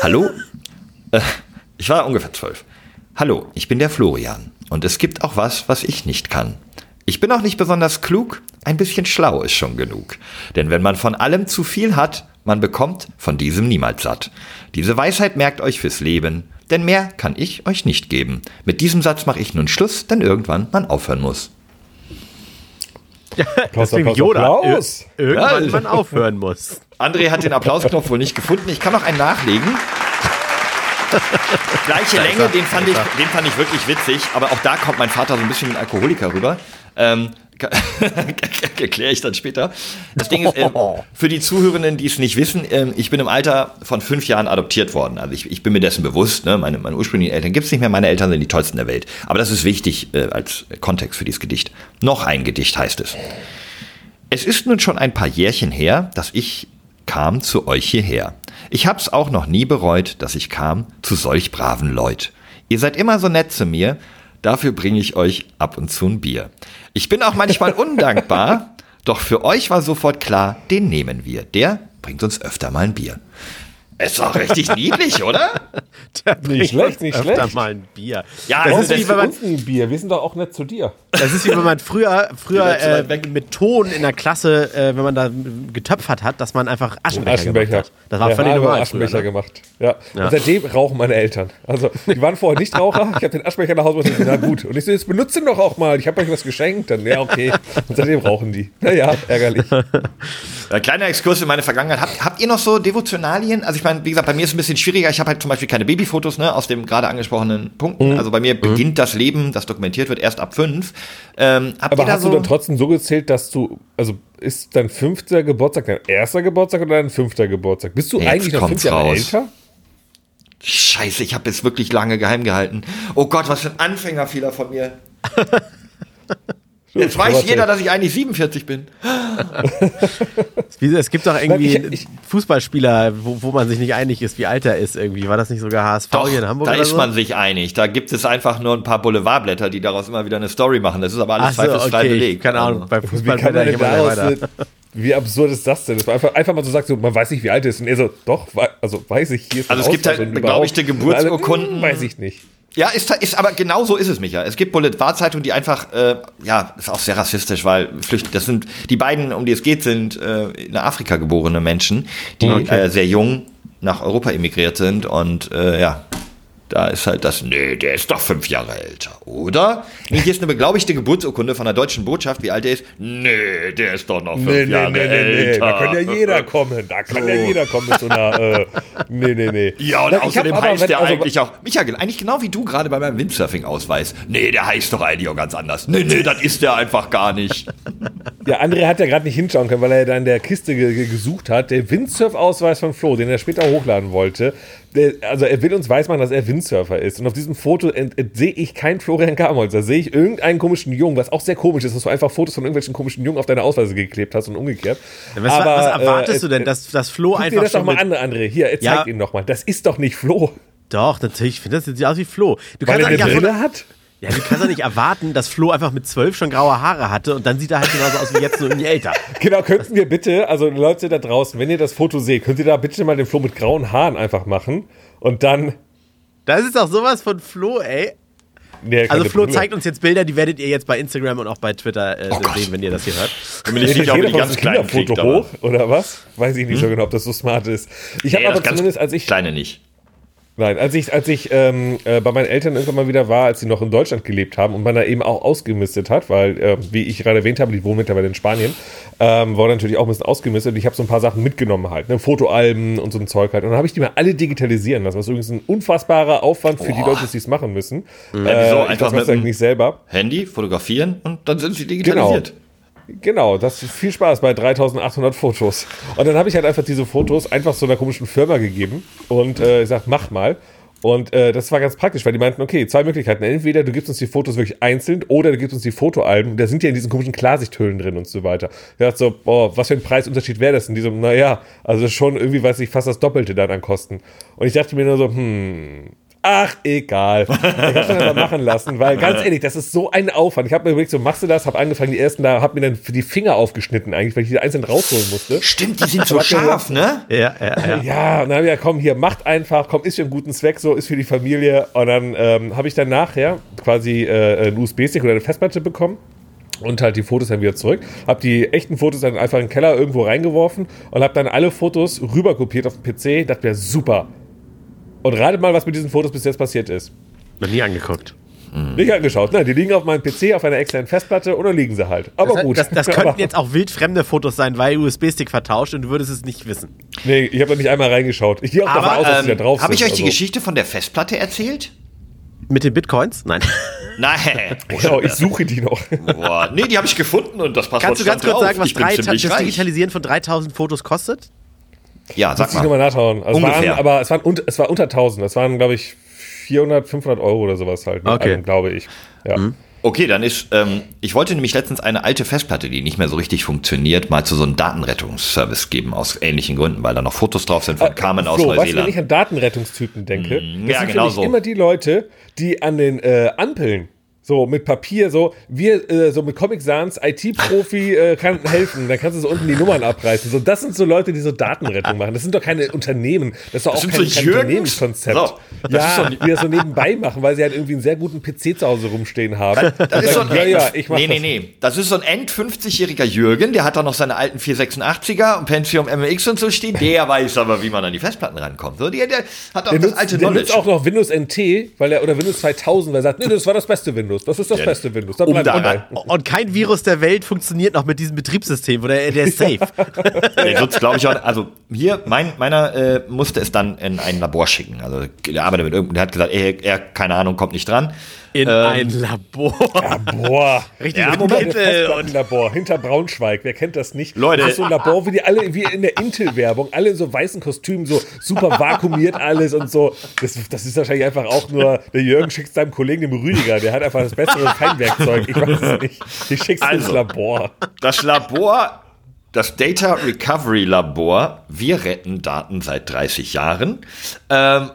Hallo, äh, ich war ungefähr zwölf. Hallo, ich bin der Florian und es gibt auch was, was ich nicht kann. Ich bin auch nicht besonders klug, ein bisschen schlau ist schon genug. Denn wenn man von allem zu viel hat, man bekommt von diesem niemals satt. Diese Weisheit merkt euch fürs Leben, denn mehr kann ich euch nicht geben. Mit diesem Satz mache ich nun Schluss, denn irgendwann man aufhören muss. Applaus, Applaus, Yoda. Applaus. irgendwann ja, man aufhören muss. André hat den Applausknopf wohl nicht gefunden. Ich kann noch einen nachlegen. Gleiche Länge, den fand, ich, den fand ich wirklich witzig, aber auch da kommt mein Vater so ein bisschen ein Alkoholiker rüber. Ähm, erkläre ich dann später. Das Ding ist, äh, für die Zuhörenden, die es nicht wissen, äh, ich bin im Alter von fünf Jahren adoptiert worden. Also ich, ich bin mir dessen bewusst, ne? meine, meine ursprünglichen Eltern gibt es nicht mehr, meine Eltern sind die tollsten der Welt. Aber das ist wichtig äh, als Kontext für dieses Gedicht. Noch ein Gedicht heißt es. Es ist nun schon ein paar Jährchen her, dass ich kam zu euch hierher. Ich hab's auch noch nie bereut, dass ich kam zu solch braven Leut. Ihr seid immer so nett zu mir, dafür bringe ich euch ab und zu ein Bier. Ich bin auch manchmal undankbar, doch für euch war sofort klar, den nehmen wir. Der bringt uns öfter mal ein Bier. Es war richtig niedlich, oder? nicht schlecht, nicht schlecht. mal ein Bier. Ja, das, das ist wie wenn man ein Bier. Wir sind doch auch nicht zu dir. Das ist wie wenn man früher, früher äh, mit Ton in der Klasse, äh, wenn man da getöpfert hat, dass man einfach Aschenbecher, Aschenbecher. gemacht hat. Das war ja, völlig normal. Aschenbecher früher, ne? gemacht. Ja. ja. Und seitdem rauchen meine Eltern. Also die waren vorher nicht Raucher. Ich habe den Aschenbecher nach Hause gebracht. Na gut. Und ich so, jetzt benutzt ihn doch auch mal. Ich habe euch was geschenkt. Dann ja okay. Und seitdem rauchen die. Naja, ärgerlich. Kleiner Exkurs in meine Vergangenheit. Habt, habt ihr noch so Devotionalien? Also ich meine, wie gesagt, bei mir ist es ein bisschen schwieriger. Ich habe halt zum Beispiel keine Babyfotos, ne, aus dem gerade angesprochenen Punkten. Mhm. Also bei mir mhm. beginnt das Leben, das dokumentiert wird, erst ab fünf. Ähm, Aber hast so du dann trotzdem so gezählt, dass du, also ist dein fünfter Geburtstag dein erster Geburtstag oder dein fünfter Geburtstag? Bist du Jetzt eigentlich noch fünf Jahre älter? Scheiße, ich habe es wirklich lange geheim gehalten. Oh Gott, was für ein Anfängerfehler von mir. Jetzt weiß jeder, dass ich eigentlich 47 bin. es gibt doch irgendwie ich, ich, Fußballspieler, wo, wo, man sich nicht einig ist, wie alt er ist irgendwie. War das nicht sogar HSV doch, hier in Hamburg? Da ist so? man sich einig. Da gibt es einfach nur ein paar Boulevardblätter, die daraus immer wieder eine Story machen. Das ist aber alles so, zweifelsfrei okay. belegt. Keine Ahnung, also. bei Fußballblättern jemand weiter. Wie absurd ist das denn? Das war einfach, einfach mal so sagt, so, man weiß nicht, wie alt er ist. Und er so, doch, also weiß ich hier. Also es gibt halt beglaubigte Geburtsurkunden. Weiß ich nicht. Ja, ist, ist aber genau so ist es, Micha. Es gibt Boulevardzeitungen, die einfach, äh, ja, ist auch sehr rassistisch, weil Flücht, das sind die beiden, um die es geht, sind äh, in Afrika geborene Menschen, die okay. äh, sehr jung nach Europa emigriert sind und äh, ja, da ist halt das, nee, der ist doch fünf Jahre älter, oder? Nee, hier ist eine beglaubigte Geburtsurkunde von der deutschen Botschaft, wie alt er ist. Nee, der ist doch noch fünf nee, Jahre nee, nee, älter. Nee, da kann ja jeder kommen, da kann so. ja jeder kommen mit so einer, äh, nee, nee, nee. Ja, und Na, außerdem hab, heißt der also, eigentlich auch, Michael, eigentlich genau wie du gerade bei meinem Windsurfing-Ausweis. Nee, der heißt doch eigentlich auch ganz anders. Nee, nee, das ist der einfach gar nicht. Ja, André hat ja gerade nicht hinschauen können, weil er da in der Kiste ge gesucht hat. Der Windsurf-Ausweis von Flo, den er später hochladen wollte, der, also er will uns weismachen, dass er Windsurfer ist. Und auf diesem Foto sehe ich keinen Florian Garmolz. Da sehe ich irgendeinen komischen Jungen, was auch sehr komisch ist, dass du einfach Fotos von irgendwelchen komischen Jungen auf deine Ausweise geklebt hast und umgekehrt. Ja, was, Aber, was, erwartest äh, du denn, dass, dass Flo einfach. Dir das doch mal an, André. Hier, zeig ja. ihn nochmal. Das ist doch nicht Flo. Doch, natürlich. Ich finde, das sieht aus wie Flo. Du Weil er eine Brille hat? Ja, du kannst doch nicht erwarten, dass Flo einfach mit zwölf schon graue Haare hatte und dann sieht er halt genauso aus wie jetzt, nur irgendwie älter. Genau, könnten wir bitte, also Leute da draußen, wenn ihr das Foto seht, könnt ihr da bitte mal den Flo mit grauen Haaren einfach machen und dann. Das ist auch sowas von Flo, ey. Nee, Also Flo Brille. zeigt uns jetzt Bilder, die werdet ihr jetzt bei Instagram und auch bei Twitter äh, sehen, wenn ihr das hier hört. Bin mir nicht Ja, ich die von Kinderfoto aber- hoch oder was? Weiß ich nicht so genau, ob das so smart ist. Ich habe Nee, aber das ganz zumindest, als ich Kleine nicht. Nein, als ich, als ich ähm, äh, bei meinen Eltern irgendwann mal wieder war, als sie noch in Deutschland gelebt haben und man da eben auch ausgemistet hat, weil, äh, wie ich gerade erwähnt habe, die wohnen mittlerweile in Spanien, ähm, war natürlich auch ein bisschen ausgemistet und ich habe so ein paar Sachen mitgenommen halt, ne, Fotoalben und so ein Zeug halt. Und dann habe ich die mal alle digitalisieren lassen, was übrigens ein unfassbarer Aufwand für die Boah. Leute ist, die es machen müssen. Ja, wieso? Äh, Einfach mit dem- nicht selber. Handy, fotografieren und dann sind sie digitalisiert. Genau, das ist viel Spaß bei 3800 Fotos. Und dann habe ich halt einfach diese Fotos einfach so einer komischen Firma gegeben und äh, ich sag, mach mal. Und äh, das war ganz praktisch, weil die meinten, okay, zwei Möglichkeiten. Entweder du gibst uns die Fotos wirklich einzeln oder du gibst uns die Fotoalben. Da sind ja in diesen komischen Klarsichthüllen drin und so weiter. Ich dachte so, boah, was für ein Preisunterschied wäre das? Und die so, naja, also schon irgendwie, weiß ich, fast das Doppelte dann an Kosten. Und ich dachte mir nur so, hm, Ach, egal. Ich habe dann aber machen lassen, weil ganz ehrlich, das ist so ein Aufwand. Ich habe mir überlegt, so machst du das, habe angefangen, die ersten da, habe mir dann für die Finger aufgeschnitten eigentlich, weil ich die einzeln rausholen musste. Stimmt, die sind so scharf, ne? Ja, ja, ja. Ja, und dann habe ich ja, komm, hier, macht einfach, komm, ist für einen guten Zweck, so, ist für die Familie. Und dann ähm, habe ich dann nachher quasi äh, einen USB-Stick oder eine Festplatte bekommen und halt die Fotos dann wieder zurück. Hab die echten Fotos dann einfach in den Keller irgendwo reingeworfen und hab dann alle Fotos rüberkopiert auf den PC. Dachte mir, super. Und ratet mal, was mit diesen Fotos bis jetzt passiert ist. Noch nie angeguckt. Nicht angeschaut. Nein, die liegen auf meinem PC auf einer externen Festplatte und da liegen sie halt. Aber Das, gut. das, das könnten jetzt auch wildfremde Fotos sein, weil USB-Stick vertauscht und du würdest es nicht wissen. Nee, ich habe nicht einmal reingeschaut. Ich gehe auch Aber, davon aus, dass sie da Ähm, drauf Habe ich euch die also. Geschichte von der Festplatte erzählt? Mit den Bitcoins? Nein. Nein. Genau, ich suche die noch. Boah, nee, die habe ich gefunden und das Passwort Kannst du ganz kurz drauf. sagen, was drei, das. Digitalisieren von 3000 Fotos kostet? Ja, sag Muss ich nochmal mal. nachschauen. Also es Ungefähr. waren, aber es waren, es war unter 1000. Es waren, glaube ich, 400, 500 Euro oder sowas halt. mit Okay. allem, glaube ich. Ja. Okay, dann ist, ähm, ich wollte nämlich letztens eine alte Festplatte, die nicht mehr so richtig funktioniert, mal zu so einem Datenrettungsservice geben, aus ähnlichen Gründen, weil da noch Fotos drauf sind von Carmen aus Äh, Flo, weißt du, wenn ich Neuseeland. an Datenrettungstypen denke, Mm, das ja, sind genau so. immer die Leute, die an den äh, Ampeln so mit Papier, so wir, äh, so mit Comic Sans, IT-Profi äh, kann helfen, dann kannst du so unten die Nummern abreißen. So, das sind so Leute, die so Datenrettung machen. Das sind doch keine Unternehmen. Das ist doch auch kein, so kein. Unternehmenskonzept. So, das ist ja, die das so nebenbei machen, weil sie halt irgendwie einen sehr guten PC zu Hause rumstehen haben. Das ist so ein, ja, ja, ich mach nee, nee, das. nee. Das ist so ein End-50-jähriger Jürgen, der hat da noch seine alten 486er und Pentium MX und so stehen. Der weiß aber, wie man an die Festplatten rankommt. So, der, der hat auch Der das nutzt, alte der Knowledge. nutzt auch noch Windows NT, weil er oder Windows 2000, weil er sagt, nee, das war das beste Windows. Das ist das Ja. beste Windows. Da Um da. Und kein Virus der Welt funktioniert noch mit diesem Betriebssystem, oder der ist safe. Der glaube ich, auch, also hier, mein, meiner äh, musste es dann in ein Labor schicken. Also der arbeitet mit irgendeinem, der hat gesagt, er, er, keine Ahnung, kommt nicht dran. In ein Labor. Boah. Richtig ja, Moment, Kittel Festplattenlabor hinter Braunschweig. Wer kennt das nicht? Leute. Das ist so ein Labor, wie die alle, wie in der Intel-Werbung, alle in so weißen Kostümen, so super vakuumiert alles und so. Das, das ist wahrscheinlich einfach auch nur, der Jürgen schickt seinem Kollegen, dem Rüdiger, der hat einfach das bessere Feinwerkzeug. Ich weiß es nicht. Ich schick's ins Also. Labor. Das Labor, das Data Recovery Labor, wir retten Daten seit 30 Jahren. Ähm,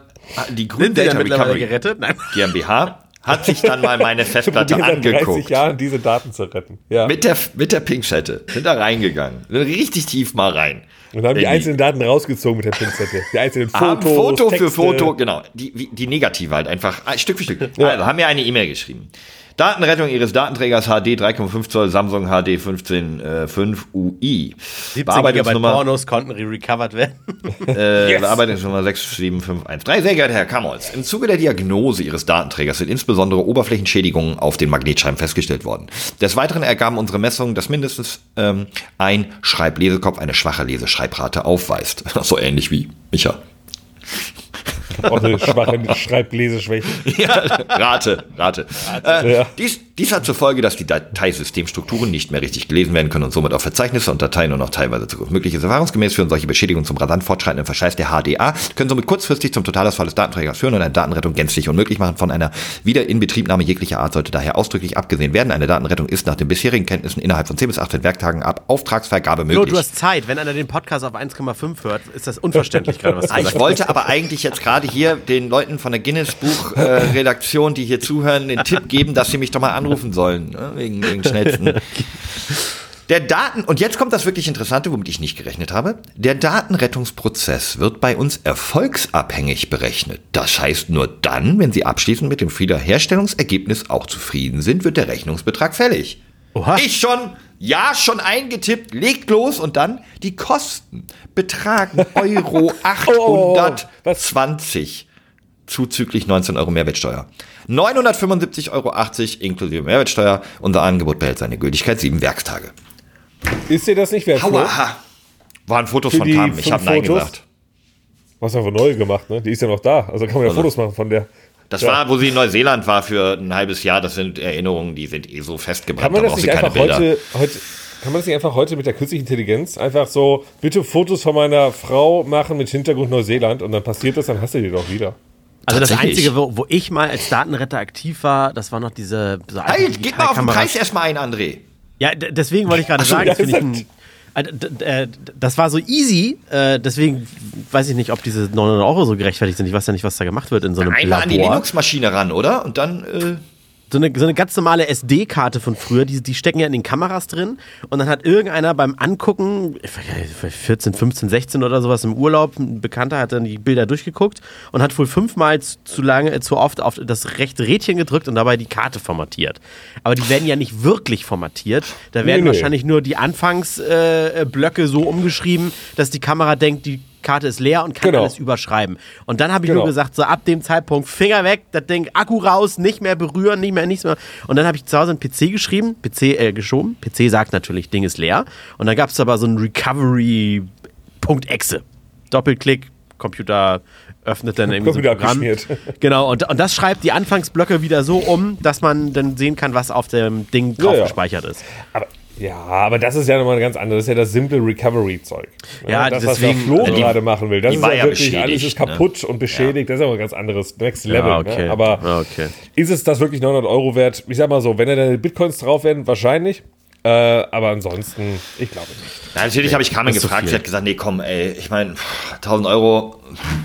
die Grün Sind sie Data Recovery gerettet? Nein. GmbH hat sich dann mal meine Festplatte seit 30 angeguckt. Jahren diese Daten zu retten. Ja. Mit der, mit der Pinzette. Sind da reingegangen. Sind richtig tief mal rein. und haben die In einzelnen Daten rausgezogen mit der Pinzette. Die einzelnen haben Fotos. Foto für Texte. Foto, genau. Die, die Negative halt einfach äh, Stück für Stück. Also haben mir eine E-Mail geschrieben. Datenrettung Ihres Datenträgers HD 3,5 Zoll Samsung HD 15.5 UI. 17 Gigabyte Bearbeitungsnummer, Pornos konnten re-recovered werden. äh, Yes. Bearbeitungsnummer 67513. Sehr geehrter Herr Kamholz, im Zuge der Diagnose Ihres Datenträgers sind insbesondere Oberflächenschädigungen auf den Magnetscheiben festgestellt worden. Des Weiteren ergaben unsere Messungen, dass mindestens ähm, ein Schreiblesekopf eine schwache Leseschreibrate aufweist. So ähnlich wie Micha. Eine schwache Schreibleseschwäche. Ja, Rate, Rate. Äh, Ja. dies, Dies hat zur Folge, dass die Dateisystemstrukturen nicht mehr richtig gelesen werden können und somit auch Verzeichnisse und Dateien nur noch teilweise Zugriff möglich ist. Erfahrungsgemäß führen solche Beschädigungen zum rasant fortschreitenden Verschleiß der HDA, können somit kurzfristig zum Totalausfall des Datenträgers führen und eine Datenrettung gänzlich unmöglich machen. Von einer Wiederinbetriebnahme jeglicher Art sollte daher ausdrücklich abgesehen werden. Eine Datenrettung ist nach den bisherigen Kenntnissen innerhalb von 10 bis 18 Werktagen ab Auftragsvergabe möglich. Nur du hast Zeit. Wenn einer den Podcast auf 1,5 hört, ist das unverständlich gerade, was du Ich wollte aber eigentlich jetzt gerade hier den Leuten von der Guinness Buch äh, die hier zuhören, den Tipp geben, dass sie mich doch mal anrufen sollen, ne? wegen, wegen schnellsten. Der Daten, und jetzt kommt das wirklich Interessante, womit ich nicht gerechnet habe. Der Datenrettungsprozess wird bei uns erfolgsabhängig berechnet. Das heißt, nur dann, wenn Sie abschließend mit dem Wiederherstellungsergebnis auch zufrieden sind, wird der Rechnungsbetrag fällig. Oha. Ich schon, ja, schon eingetippt, legt los und dann die Kosten betragen Euro 820 zuzüglich 19 Euro Mehrwertsteuer. 975,80 Euro inklusive Mehrwertsteuer. Unser Angebot behält seine Gültigkeit sieben Werkstage. Ist dir das nicht wert? Aua! Waren Fotos Für von die Carmen. Ich fünf habe Nein Fotos? gesagt. Was haben wir neu gemacht, ne? Die ist ja noch da. Also kann man ja Also- Fotos machen von der. Das Ja. war, wo sie in Neuseeland war für ein halbes Jahr. Das sind Erinnerungen, die sind eh so festgebrannt. Kann man da das nicht du keine einfach Bilder. heute, heute, kann man das nicht einfach heute mit der künstlichen Intelligenz einfach so, bitte Fotos von meiner Frau machen mit Hintergrund Neuseeland und dann passiert das, dann hast du die doch wieder. Also das. Einzige, wo, wo ich mal als Datenretter aktiv war, das war noch diese so Halt, gib mal auf den. Preis erstmal ein, André. Ja, deswegen wollte ich gerade sagen, das, finde ich ein, äh, äh, das war so easy, äh, deswegen weiß ich nicht, ob diese 900 Euro so gerechtfertigt sind. Ich weiß ja nicht, was da gemacht wird in so einem Einmal an die Labor. Linux-Maschine ran, oder? Und dann, äh, so eine, so eine ganz normale SD-Karte von früher, die, die stecken ja in den Kameras drin und dann hat irgendeiner beim Angucken, ich weiß nicht, 14, 15, 16 oder sowas im Urlaub, ein Bekannter hat dann die Bilder durchgeguckt und hat wohl fünfmal zu lange, äh, zu oft auf das rechte Rädchen gedrückt und dabei die Karte formatiert. Aber die werden ja nicht wirklich formatiert, da werden Nee, nee. wahrscheinlich nur die Anfangsblöcke äh, so umgeschrieben, dass die Kamera denkt, die Karte ist leer und kann Genau. alles überschreiben. Und dann habe ich Genau. nur gesagt, so ab dem Zeitpunkt Finger weg, das Ding Akku raus, nicht mehr berühren, nicht mehr nichts mehr. Und dann habe ich zu Hause einen PC geschrieben, PC äh, geschoben. PC sagt natürlich, Ding ist leer. Und dann gab es aber so ein Recovery.exe. Doppelklick, Computer öffnet dann irgendwie so Computer Programm. abgeschmiert. Genau, und, und das schreibt die Anfangsblöcke wieder so um, dass man dann sehen kann, was auf dem Ding drauf Ja, ja. gespeichert ist. Aber, ja, aber das ist ja nochmal ganz anderes. Das ist ja das simple Recovery-Zeug. Ja, das, deswegen- was der Flo die- gerade machen will. Das ist ja ja wirklich, beschädigt, alles ist ne? kaputt und beschädigt. Das ist aber ein ganz anderes Next Level. Ja, okay. Ne? Aber Ja, okay. ist es das wirklich 900 Euro wert? Ich sag mal so, wenn da deine Bitcoins drauf werden, wahrscheinlich. Äh, aber ansonsten, ich glaube nicht. Ja, natürlich habe ich Carmen gefragt. viel. Sie hat gesagt, nee, komm, ey, ich meine, 1000 Euro,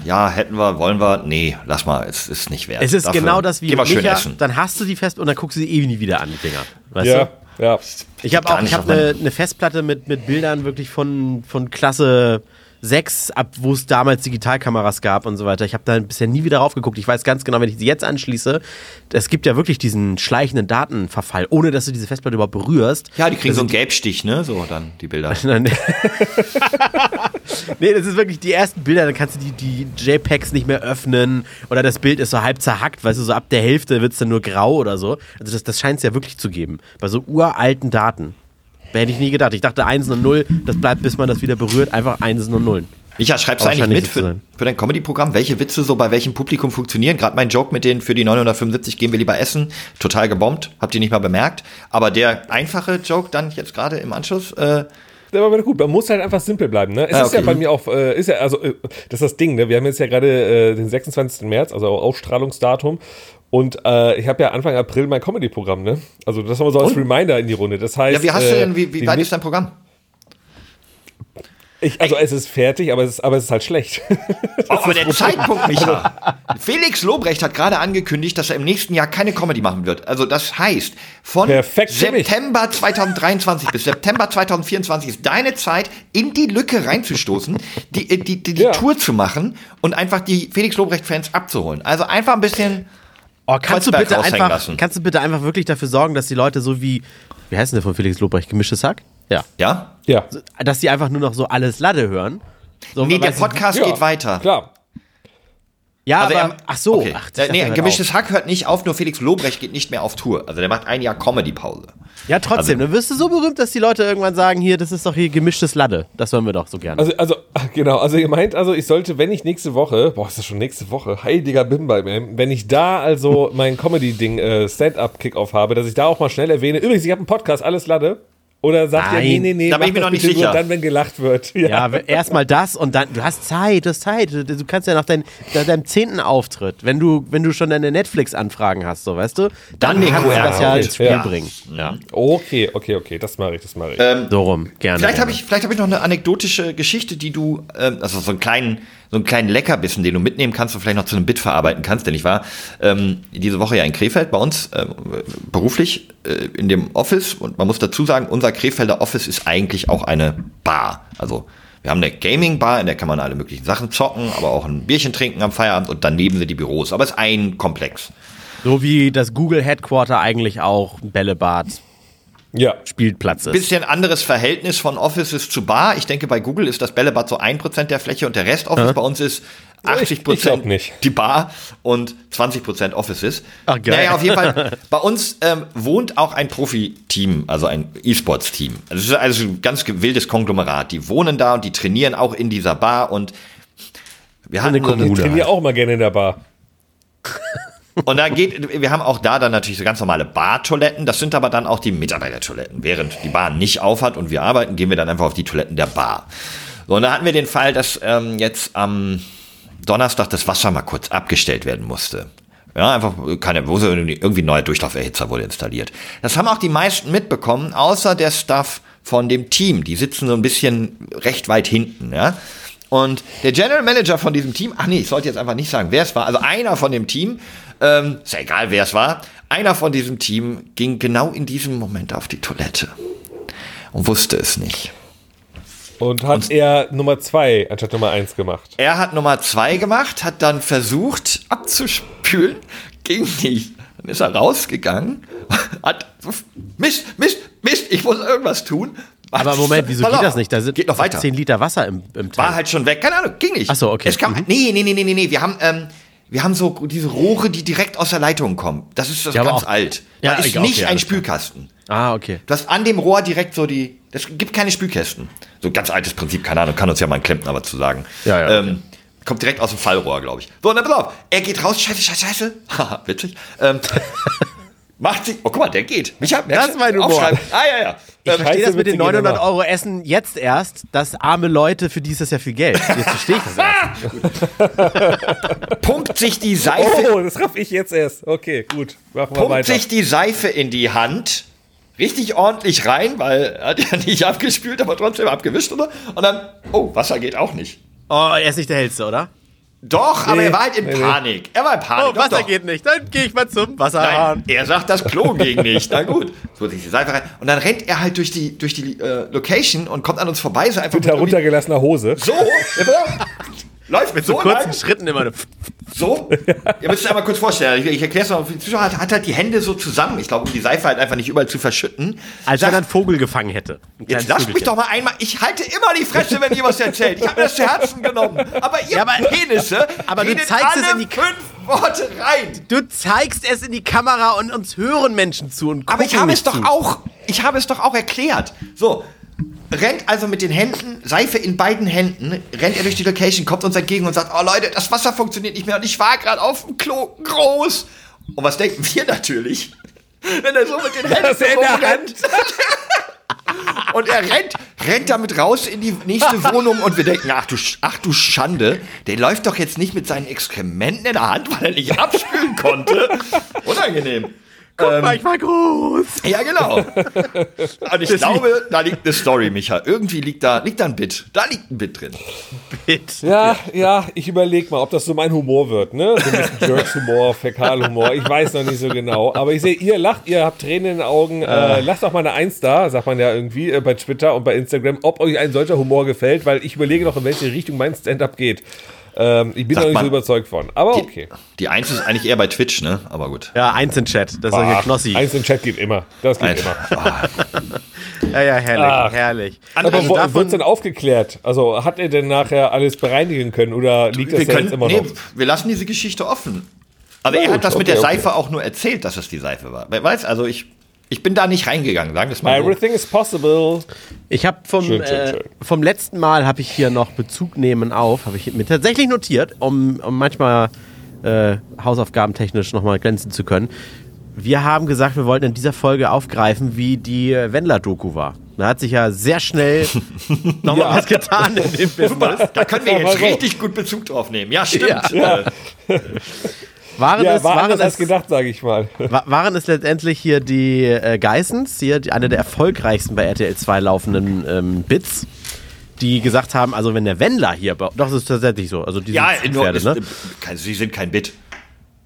ja, hätten wir, wollen wir. Nee, lass mal, es ist nicht wert. Es ist Dafür genau das wie Geh mal schön Micha, essen. dann hast du die fest und dann guckst du sie eh nie wieder an, die Dinger. Weißt Ja, du? Ja. Ich habe auch, ich meine- eine, eine Festplatte mit, mit Bildern wirklich von, von Klasse 6, ab wo es damals Digitalkameras gab und so weiter. Ich habe da bisher nie wieder raufgeguckt. Ich weiß ganz genau, wenn ich sie jetzt anschließe, es gibt ja wirklich diesen schleichenden Datenverfall, ohne dass du diese Festplatte überhaupt berührst. Ja, die kriegen so einen Gelbstich, ne? So dann die Bilder. Nee, das ist wirklich die ersten Bilder, dann kannst du die, die JPEGs nicht mehr öffnen oder das Bild ist so halb zerhackt, weißt du, so ab der Hälfte wird es dann nur grau oder so. Also das, das scheint es ja wirklich zu geben. Bei so uralten Daten. Hätte ich nie gedacht. Ich dachte 1 und 0, das bleibt, bis man das wieder berührt, einfach 1 und 0. Micha, schreibst du eigentlich mit für, für dein Comedy-Programm, welche Witze so bei welchem Publikum funktionieren? Gerade mein Joke mit den für die 975 gehen wir lieber essen, total gebombt, habt ihr nicht mal bemerkt. Aber der einfache Joke dann jetzt gerade im Anschluss, äh, Der war wieder gut. Man muss halt einfach simpel bleiben. Ne? Es Ah, ist ja okay. bei mir auch, äh, ist ja, also, äh, das ist das Ding, ne? Wir haben jetzt ja gerade äh, den 26. März, also Ausstrahlungsdatum. Und äh, ich habe ja Anfang April mein Comedy-Programm, ne? Also das haben wir so als Reminder in die Runde. Das heißt. ja, wie hast du äh, denn, wie, wie weit ist dein Programm? Ich, also es ist fertig, aber es ist, aber es ist halt schlecht. Oh, aber der Zeitpunkt, Micha. Felix Lobrecht hat gerade angekündigt, dass er im nächsten Jahr keine Comedy machen wird. Also das heißt, von Perfekt. September 2023 bis September 2024 ist deine Zeit, in die Lücke reinzustoßen, die, die, die, die Ja. Tour zu machen und einfach die Felix Lobrecht-Fans abzuholen. Also einfach ein bisschen. Oh, kannst du bitte einfach, lassen. kannst du bitte einfach wirklich dafür sorgen, dass die Leute so wie, wie heißt denn der von Felix Lobrecht, gemischtes Hack? Ja. Ja? ja. Dass die einfach nur noch so alles Lade hören. So, Nee, der weißt du, Podcast ja, geht weiter. Klar. Ja, Also aber, er- ach so. Okay. Ach, nee, hört gemischtes Hack hört nicht auf, nur Felix Lobrecht geht nicht mehr auf Tour. Also der macht ein Jahr Comedy-Pause. Ja, trotzdem. also- dann wirst du so berühmt, dass die Leute irgendwann sagen, hier, das ist doch hier gemischtes Ladde. Das wollen wir doch so gerne. Also, also, genau, also ihr meint also, ich sollte, wenn ich nächste Woche, boah, ist das schon nächste Woche, heiliger Bimba, man, wenn ich da also mein Comedy-Ding, äh, Stand-Up-Kick-Off habe, dass ich da auch mal schnell erwähne, übrigens, ich habe einen Podcast, alles Lade, oder sagt ihr, Nein. nee, nee, nee, Da bin mach ich mir das noch nicht bitte nur sicher. dann, wenn gelacht wird. ja, erstmal das und dann, du hast Zeit, du hast Zeit. Du, du kannst ja nach, dein, nach deinem zehnten Auftritt, wenn du, wenn du schon deine Netflix-Anfragen hast, so weißt du, dann, Dann kannst du das ja ins Spiel Ja. bringen. Ja. Okay, okay, okay, das mache ich, das mache ich. So rum, gerne. Vielleicht habe ich, vielleicht habe ich noch eine anekdotische Geschichte, die du, ähm, also so einen kleinen, so einen kleinen Leckerbissen, den du mitnehmen kannst und vielleicht noch zu einem Bit verarbeiten kannst. Denn ich war ähm, diese Woche ja in Krefeld bei uns ähm, beruflich äh, in dem Office und man muss dazu sagen, unser Krefelder Office ist eigentlich auch eine Bar. Also wir haben eine Gaming-Bar, in der kann man alle möglichen Sachen zocken, aber auch ein Bierchen trinken am Feierabend und daneben sind die Büros. Aber es ist ein Komplex. So wie das Google Headquarter eigentlich auch Bällebad ja. Spielplatz ist. Bisschen anderes Verhältnis von Offices zu Bar. Ich denke, bei Google ist das Bällebad so 1% der Fläche und der Rest Office. Bei uns ist 80 Ich glaub nicht. die Bar und 20% Offices. Ach, geil. Naja, auf jeden Fall. Bei uns ähm, wohnt auch ein Profi-Team, also ein E-Sports-Team. Also es ist also ein ganz wildes Konglomerat. Die wohnen da und die trainieren auch in dieser Bar und wir hatten Eine eine- Ich Kommune. trainiere auch mal gerne in der Bar. und da geht, wir haben auch da dann natürlich so ganz normale Bartoiletten. Das sind aber dann auch die Mitarbeitertoiletten. Während die Bar nicht aufhat und wir arbeiten, gehen wir dann einfach auf die Toiletten der Bar. So, und da hatten wir den Fall, dass ähm, jetzt am Donnerstag das Wasser mal kurz abgestellt werden musste. Ja, einfach keine, wo irgendwie ein neuer Durchlauferhitzer wurde installiert. Das haben auch die meisten mitbekommen, außer der Staff von dem Team. Die sitzen so ein bisschen recht weit hinten, ja. Und der General Manager von diesem Team, ach nee, ich sollte jetzt einfach nicht sagen, wer es war, also einer von dem Team, ähm, ist ja egal, wer es war, einer von diesem Team ging genau in diesem Moment auf die Toilette und wusste es nicht. Und hat er Nummer zwei anstatt Nummer eins gemacht. Er hat Nummer zwei gemacht, hat dann versucht abzuspülen, ging nicht. Dann ist er rausgegangen, hat Mist, Mist, Mist, ich muss irgendwas tun. Aber Moment, wieso Pass geht auf, das nicht? Da sind geht noch weiter. 10 Liter Wasser im, im Tank. War halt schon weg, keine Ahnung, ging nicht. Ach so, okay. Es kam, Mhm. nee, nee, nee, nee, nee, nee, wir haben, ähm, wir haben so diese Rohre, die direkt aus der Leitung kommen. Das ist das Ja, aber ganz auch- alt. Ja, da ist egal, nicht okay, ein. Spülkasten. Ah, okay. Du hast an dem Rohr direkt so die. Es gibt keine Spülkästen. So ganz altes Prinzip, keine Ahnung, kann uns ja mal ein Klempner was zu sagen. Ja, ja, Ähm, kommt direkt aus dem Fallrohr, glaube ich. So, und dann pass auf. Er geht raus, scheiße, scheiße, scheiße. Haha, witzig. Ähm, macht sich. Oh, guck mal, der geht. Micha, Das ist mein Humor. Ah, ja, ja. Ich Ähm, verstehe das mit den witzige 900 Nummer. Euro Essen jetzt erst, dass arme Leute, für die ist das ja viel Geld. Jetzt verstehe ich das erst. pumpt sich die Seife Oh, das raff ich jetzt erst. Okay, gut. Machen wir pumpt weiter. sich die Seife in die Hand, richtig ordentlich rein, weil er hat ja nicht abgespült, aber trotzdem abgewischt, oder? Und dann, oh, Wasser geht auch nicht. Oh, er ist nicht der Hellste, oder? Doch, aber Nee, er war halt in nee, nee. Panik. Er war in Panik. Oh, Doch, Wasser doch. geht nicht. Dann gehe ich mal zum Wasserhahn. Nein, er sagt, das Klo ging nicht. Na gut. So die Seife rein. Und dann rennt er halt durch die, durch die äh, Location und kommt an uns vorbei. So einfach Mit heruntergelassener Hose. So. läuft mit so, Kurzen lang, Schritten immer. nur. so. Ihr müsst es einmal kurz vorstellen. Ich, ich erkläre es mal. Zuschauer. Hat, hat halt die Hände so zusammen. Ich glaube, um die Seife halt einfach nicht überall zu verschütten. Als wenn er einen Vogel gefangen hätte. Jetzt lasst mich doch mal einmal. Ich halte immer die Fresse, wenn ihr was erzählt. Ich habe mir das zu Herzen genommen. Aber ihr Ja, aber- Penisse aber du zeigst es in die- fünf Worte rein. Du zeigst es in die Kamera und uns hören Menschen zu und Aber ich gucken habe es doch zu. auch, ich habe es doch auch erklärt. So, rennt also mit den Händen, Seife in beiden Händen, rennt er durch die Location, kommt uns entgegen und sagt, oh Leute, das Wasser funktioniert nicht mehr und ich war gerade auf dem Klo groß. Und was denken wir natürlich? Wenn er so mit den Händen Das rumrennt. Und er rennt, rennt damit raus in die nächste Wohnung und wir denken, ach du, ach du Schande, der läuft doch jetzt nicht mit seinen Exkrementen in der Hand, weil er nicht abspülen konnte. Unangenehm. Guck mal, ich war groß. Ja, genau. Und ich glaube, da liegt eine Story, Micha. Irgendwie liegt da, liegt da ein Bit. Da liegt ein Bit drin. Bitte. Ja, ja, ich überlege mal, ob das so mein Humor wird, ne? So ein bisschen Jerks-Humor, Fäkalhumor. Ich weiß noch nicht so genau. Aber ich sehe, ihr lacht, ihr habt Tränen in den Augen. Äh, lasst doch mal eine Eins da, sagt man ja irgendwie äh, bei Twitter und bei Instagram, ob euch ein solcher Humor gefällt, weil ich überlege noch, in welche Richtung mein Stand-up geht. Ähm, ich bin Sagt noch nicht so überzeugt von. Aber okay. Die Eins ist eigentlich eher bei Twitch, ne? Aber gut. Ja, eins in Chat. Das ist ja Knossi. Eins im Chat geht immer. Das geht Eins. immer. Ja, ja, herrlich, Ach. herrlich. Aber Also wo, davon- wird's denn aufgeklärt? Also hat er denn nachher alles bereinigen können oder liegt das da jetzt können, immer nee, noch? wir lassen diese Geschichte offen. Aber Na er gut, hat das mit okay, der okay. Seife auch nur erzählt, dass es die Seife war. Wer weiß, also ich, ich bin da nicht reingegangen, sagen wir es mal so. Everything is possible. Ich habe vom, Schön, schön, äh, schön. vom letzten Mal habe ich hier noch Bezug nehmen auf, habe ich mir tatsächlich notiert, um, um manchmal äh, hausaufgabentechnisch nochmal glänzen zu können. Wir haben gesagt, wir wollten in dieser Folge aufgreifen, wie die äh, Wendler-Doku war. Da hat sich ja sehr schnell nochmal Ja. was getan in dem Business. Da können wir jetzt richtig gut Bezug drauf nehmen. Ja, stimmt. Ja. Äh, Waren, Ja, es, war waren, anders als es, gedacht, sage ich mal. wa- waren es letztendlich hier die äh, Geissens, hier die, eine der erfolgreichsten bei RTL 2 laufenden ähm, Bits, die gesagt haben, also wenn der Wendler hier, doch, das ist tatsächlich so, also diese ja, Pferde, ist, ne? kein, sie sind kein Bit.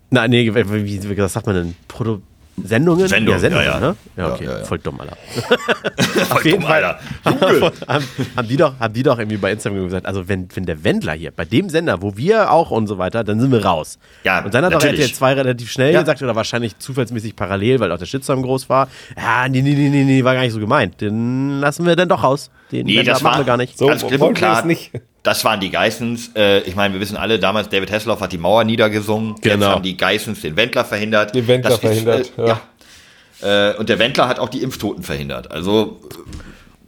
Nein, nee, wie, wie, wie was sagt man denn? Produ Sendungen? Sendung, ja, Sendungen, ja, ja. ne? Ja, okay, voll dumm, Alter. Voll jeden dumm, Fall. Alter. Haben, haben, die doch, haben die doch irgendwie bei Instagram gesagt, also wenn, wenn der Wendler hier, bei dem Sender, wo wir auch und so weiter, dann sind wir raus. Ja, und dann hat doch natürlich. RTL 2 relativ schnell gesagt, oder wahrscheinlich zufallsmäßig parallel, weil auch der Shitstorm groß war, ja, nee, nee, nee, nee, nee, war gar nicht so gemeint. Den lassen wir dann doch raus. Den Nee, Wendler das machen war wir gar nicht. So, ganz klipp und klar. nicht. Das waren die Geissens. Äh, ich meine, wir wissen alle, damals David Hasselhoff hat die Mauer niedergesungen. Genau. Jetzt haben die Geissens den Wendler verhindert. Den Wendler Das verhindert, Ist, ja. äh, ja. Äh, und der Wendler hat auch die Impftoten verhindert. Also,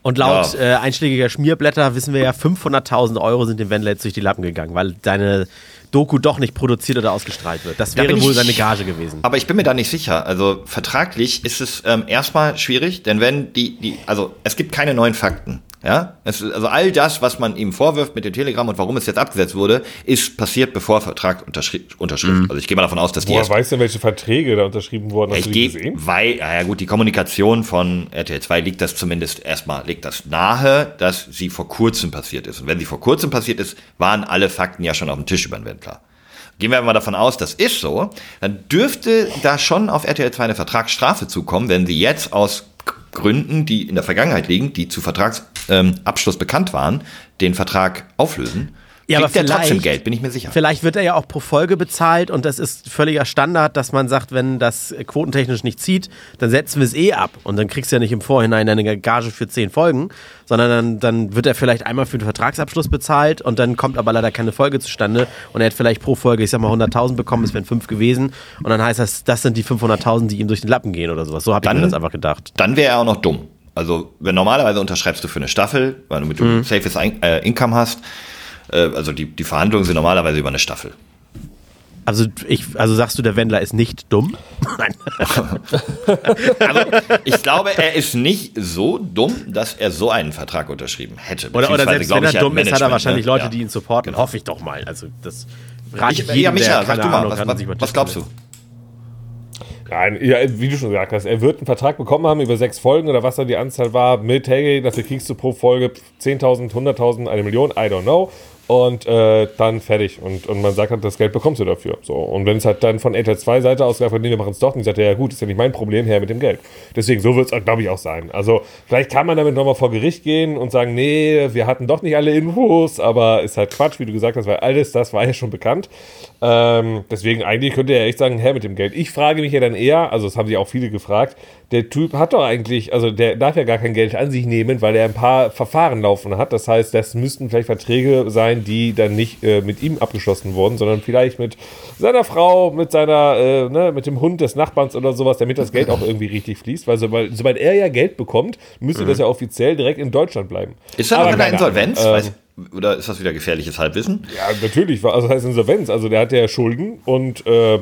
Und laut Ja. äh, einschlägiger Schmierblätter wissen wir ja, 500.000 Euro sind dem Wendler jetzt durch die Lappen gegangen, weil seine Doku doch nicht produziert oder ausgestrahlt wird. Das Da wäre wohl ich- seine Gage gewesen. aber ich bin mir da nicht sicher. Also vertraglich ist es ähm, erstmal schwierig, denn wenn die, die, also es gibt keine neuen Fakten. Ja, es, also all das, was man ihm vorwirft mit dem Telegram und warum es jetzt abgesetzt wurde, ist passiert, bevor Vertrag unterschri Unterschrift. Mhm. Also ich gehe mal davon aus, dass die Woher weißt du, welche Verträge da unterschrieben wurden? Hast Ich du die gehe, gesehen? weil, ja gut, die Kommunikation von RTL 2 liegt das zumindest erstmal, liegt das nahe, dass sie vor kurzem passiert ist. Und wenn sie vor kurzem passiert ist, waren alle Fakten ja schon auf dem Tisch über den Wendler. Gehen wir mal davon aus, das ist so, dann dürfte da schon auf RTL 2 eine Vertragsstrafe zukommen, wenn sie jetzt aus Gründen, die in der Vergangenheit liegen, die zu Vertragsabschluss ähm, bekannt waren, den Vertrag auflösen. Ja, aber kriegt der trotzdem vielleicht- Geld, bin ich mir sicher. Vielleicht wird er ja auch pro Folge bezahlt und das ist völliger Standard, dass man sagt, wenn das quotentechnisch nicht zieht, dann setzen wir es eh ab. Und dann kriegst du ja nicht im Vorhinein eine Gage für zehn Folgen, sondern dann, dann wird er vielleicht einmal für den Vertragsabschluss bezahlt und dann kommt aber leider keine Folge zustande und er hat vielleicht pro Folge, ich sag mal, 100.000 bekommen, es wären fünf gewesen und dann heißt das, das sind die 500.000, die ihm durch den Lappen gehen oder sowas. So habe ich Dann- mir das einfach gedacht. dann wäre er auch noch dumm. Also, wenn normalerweise unterschreibst du für eine Staffel, weil du mit Mhm. safes Ein äh, Income hast, also die, die Verhandlungen sind normalerweise über eine Staffel. Also, ich, also sagst du, der Wendler ist nicht dumm? Nein. Also, ich glaube, er ist nicht so dumm, dass er so einen Vertrag unterschrieben hätte. Oder, oder selbst wenn er ich, dumm ist, hat er wahrscheinlich ne? Leute, Ja. die ihn supporten. Genau. Hoffe ich doch mal. Also das rate Ich, ich ja, jedem, Micha, sag du mal, Ahnung was, was, was glaubst du? Nein, ja, wie du schon gesagt hast, er wird einen Vertrag bekommen haben über sechs Folgen oder was da die Anzahl war, mit, hey, dafür kriegst du pro Folge 10.000, 100.000, eine Million, I don't know. Und äh, dann fertig. Und, und man sagt halt, das Geld bekommst du dafür. So. Und wenn es halt dann von RTL 2 Seite aus gesagt wird, nee, wir machen es doch nicht, sagt er, ja gut, ist ja nicht mein Problem, her mit dem Geld. Deswegen, so wird es, glaube ich, auch sein. Also, vielleicht kann man damit nochmal vor Gericht gehen und sagen, nee, wir hatten doch nicht alle Infos, aber ist halt Quatsch, wie du gesagt hast, weil alles das war ja schon bekannt. Ähm, deswegen, eigentlich könnte er echt sagen, her mit dem Geld. Ich frage mich ja dann eher, also das haben sich auch viele gefragt, der Typ hat doch eigentlich, also der darf ja gar kein Geld an sich nehmen, weil er ein paar Verfahren laufen hat. Das heißt, das müssten vielleicht Verträge sein, die dann nicht äh, mit ihm abgeschlossen wurden, sondern vielleicht mit seiner Frau, mit seiner, äh, ne, mit dem Hund des Nachbarns oder sowas, damit das Geld auch irgendwie richtig fließt. Weil sobald, sobald er ja Geld bekommt, müsste das ja offiziell direkt in Deutschland bleiben. Ist er Aber noch in der Insolvenz? Ähm, Weiß, oder ist das wieder gefährliches Halbwissen? ja, natürlich, war- also das heißt Insolvenz. Also der hat ja Schulden und äh,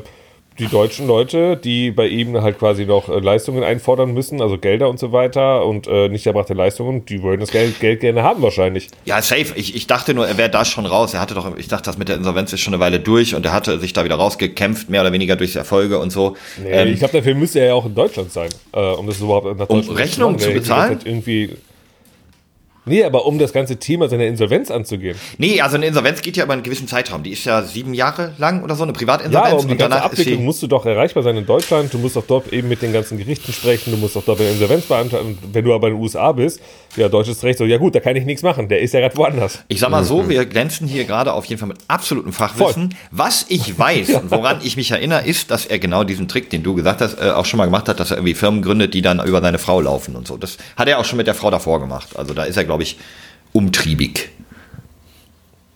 die deutschen Leute, die bei ihm halt quasi noch äh, Leistungen einfordern müssen, also Gelder und so weiter und äh, nicht erbrachte Leistungen, die wollen das Geld, Geld gerne haben wahrscheinlich. Ja, safe. Ich, ich dachte nur, er wäre da schon raus. Er hatte doch, ich dachte, das mit der Insolvenz ist schon eine Weile durch und er hatte sich da wieder rausgekämpft, mehr oder weniger durch Erfolge und so. Nee, Ähm, ich glaube, dafür müsste er ja auch in Deutschland sein, äh, um das überhaupt nach Deutschland Rechnungen machen. zu Der bezahlen? Irgendwie Nee, aber um das ganze Thema seiner Insolvenz anzugehen. Nee, also eine Insolvenz geht ja über einen gewissen Zeitraum. Die ist ja sieben Jahre lang oder so, eine Ja, Privatinsolvenz. aber um die ganze Abwicklung musst du doch erreichbar sein in Deutschland. Du musst auch dort eben mit den ganzen Gerichten sprechen. Du musst auch dort den Insolvenz beantragen. Wenn du aber in den USA bist, ja, deutsches Recht so, ja gut, da kann ich nichts machen. Der ist ja gerade woanders. Ich sag mal so, wir glänzen hier gerade auf jeden Fall mit absolutem Fachwissen. Was ich weiß und woran ich mich erinnere, ist, dass er genau diesen Trick, den du gesagt hast, äh, auch schon mal gemacht hat, dass er irgendwie Firmen gründet, die dann über seine Frau laufen und so. Das hat er auch schon mit der Frau davor gemacht. Also da ist er, glaube ich, umtriebig.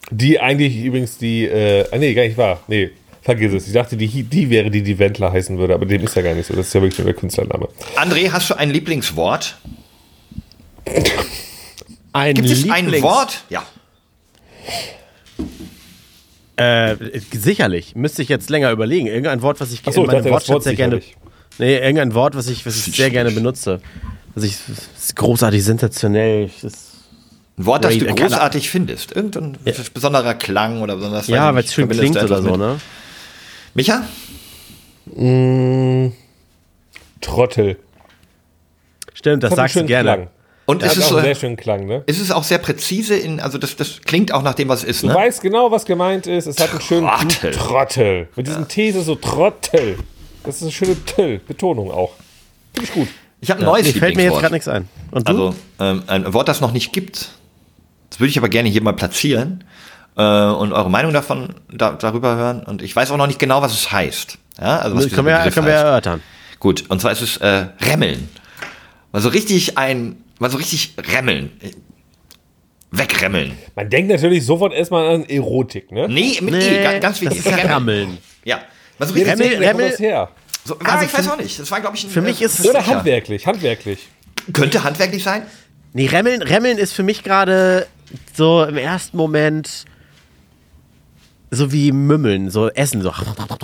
Die eigentlich übrigens die, äh, ah, nee, gar nicht wahr. Nee, vergiss es. Ich dachte, die, die wäre, die die Wendler heißen würde, aber dem ist ja gar nicht so. Das ist ja wirklich nur der Künstlername. André, hast du ein Lieblingswort? Ein Gibt es ein Lieblings- Wort? Ja. Äh, sicherlich. Müsste ich jetzt länger überlegen. Irgendein Wort, was ich so, in meinem Wortschatz Wort sehr gerne. Nee, irgendein Wort, was ich, was ich sehr gerne benutze. Was ich das ist großartig, sensationell. Das ist, Ein Wort, das du keine- großartig findest. Irgendein besonderer Klang oder besonders. ja, weil es schön klingt oder so, mit. ne? Micha? Trottel. Stimmt, das einen sagst du gerne. Klang. Und Das ist es, auch einen sehr so, Klang, ne? ist es auch sehr präzise in, also das, das klingt auch nach dem, was es ist, Du ne? weißt genau, was gemeint ist. Es hat einen schönen Trottel. Trottel. Mit diesem T ist es so Trottel. Das ist eine schöne Till, Betonung auch. Finde ich gut. Ich habe ein neues Nee, fällt mir jetzt gerade nichts ein. Und du? Also ähm, ein Wort, das noch nicht gibt. Das würde ich aber gerne hier mal platzieren äh, und eure Meinung davon da, darüber hören. Und ich weiß auch noch nicht genau, was es heißt. Ja, also was können wir, Begriff können wir erörtern. Gut, und zwar ist es äh, Remmeln. Mal so richtig ein, mal so richtig Remmeln. Wegremmeln. Man denkt natürlich sofort erstmal an Erotik, ne? Nee, mit Nee, E, ganz, ganz das wichtig. ist ja Rammeln. Ja. Mal so richtig, Remmel- kommt Remmel- das her. so, also ich weiß auch nicht. Das war, glaube ich, ein, für mich äh, ist es- Oder handwerklich, handwerklich. Könnte handwerklich sein? Nee, Remmeln, Remmeln ist für mich gerade so im ersten Moment so wie Mümmeln, so Essen. So.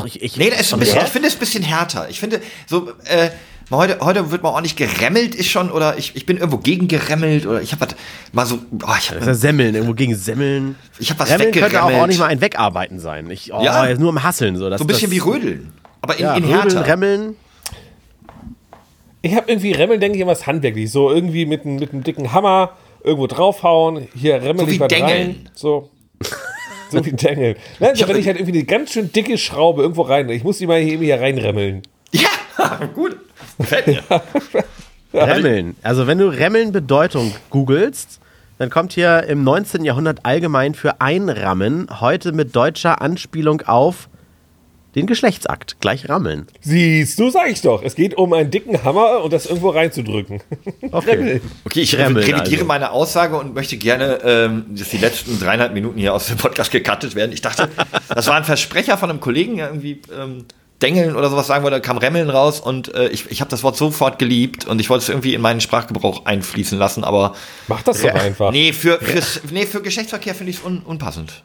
Ich, ich, Nee, das ist ein bisschen, ich finde es ein bisschen härter. Ich finde, so, äh, heute, heute wird mal ordentlich geremmelt, ist schon, oder ich, ich bin irgendwo gegen geremmelt, oder ich habe was, mal so, oh, ich Das habe Semmeln, irgendwo gegen Semmeln. Ich hab was Remmeln könnte auch, weggeremmelt. auch nicht mal ein Wegarbeiten sein. Ich, oh, Ja. jetzt nur im Hasseln. So, das, so ein bisschen das, wie Rödeln. Aber in, ja, in Rödeln, härter. Remmeln. Ich habe irgendwie Remmeln, denke ich, an was handwerklich. So irgendwie mit, einem- mit einem dicken Hammer irgendwo draufhauen. Hier remmel So ich wie was Dengeln. rein. So. So wie Dengeln. Nein, so, wenn ich halt irgendwie eine ganz schön dicke Schraube irgendwo rein. Ich muss die mal hier, hier reinremmeln. Ja, gut. Gefällt mir. Remmeln. Also wenn du Remmeln Bedeutung googelst, dann kommt hier im 19. Jahrhundert allgemein für Einrammen, heute mit deutscher Anspielung auf den Geschlechtsakt. Gleich Rammeln. Siehst du, sag ich doch. Es geht um einen dicken Hammer und das irgendwo reinzudrücken. Okay. Okay, ich Remmeln revidiere also. meine Aussage und möchte gerne, ähm, dass die letzten dreieinhalb Minuten hier aus dem Podcast gecuttet werden. Ich dachte, das war ein Versprecher von einem Kollegen, der irgendwie ähm, Dengeln oder sowas sagen wollte, da kam Remmeln raus und äh, ich, ich habe das Wort sofort geliebt und ich wollte es irgendwie in meinen Sprachgebrauch einfließen lassen, aber Mach das doch einfach. nee, für, fürs, nee, für Geschlechtsverkehr finde ich es un, unpassend.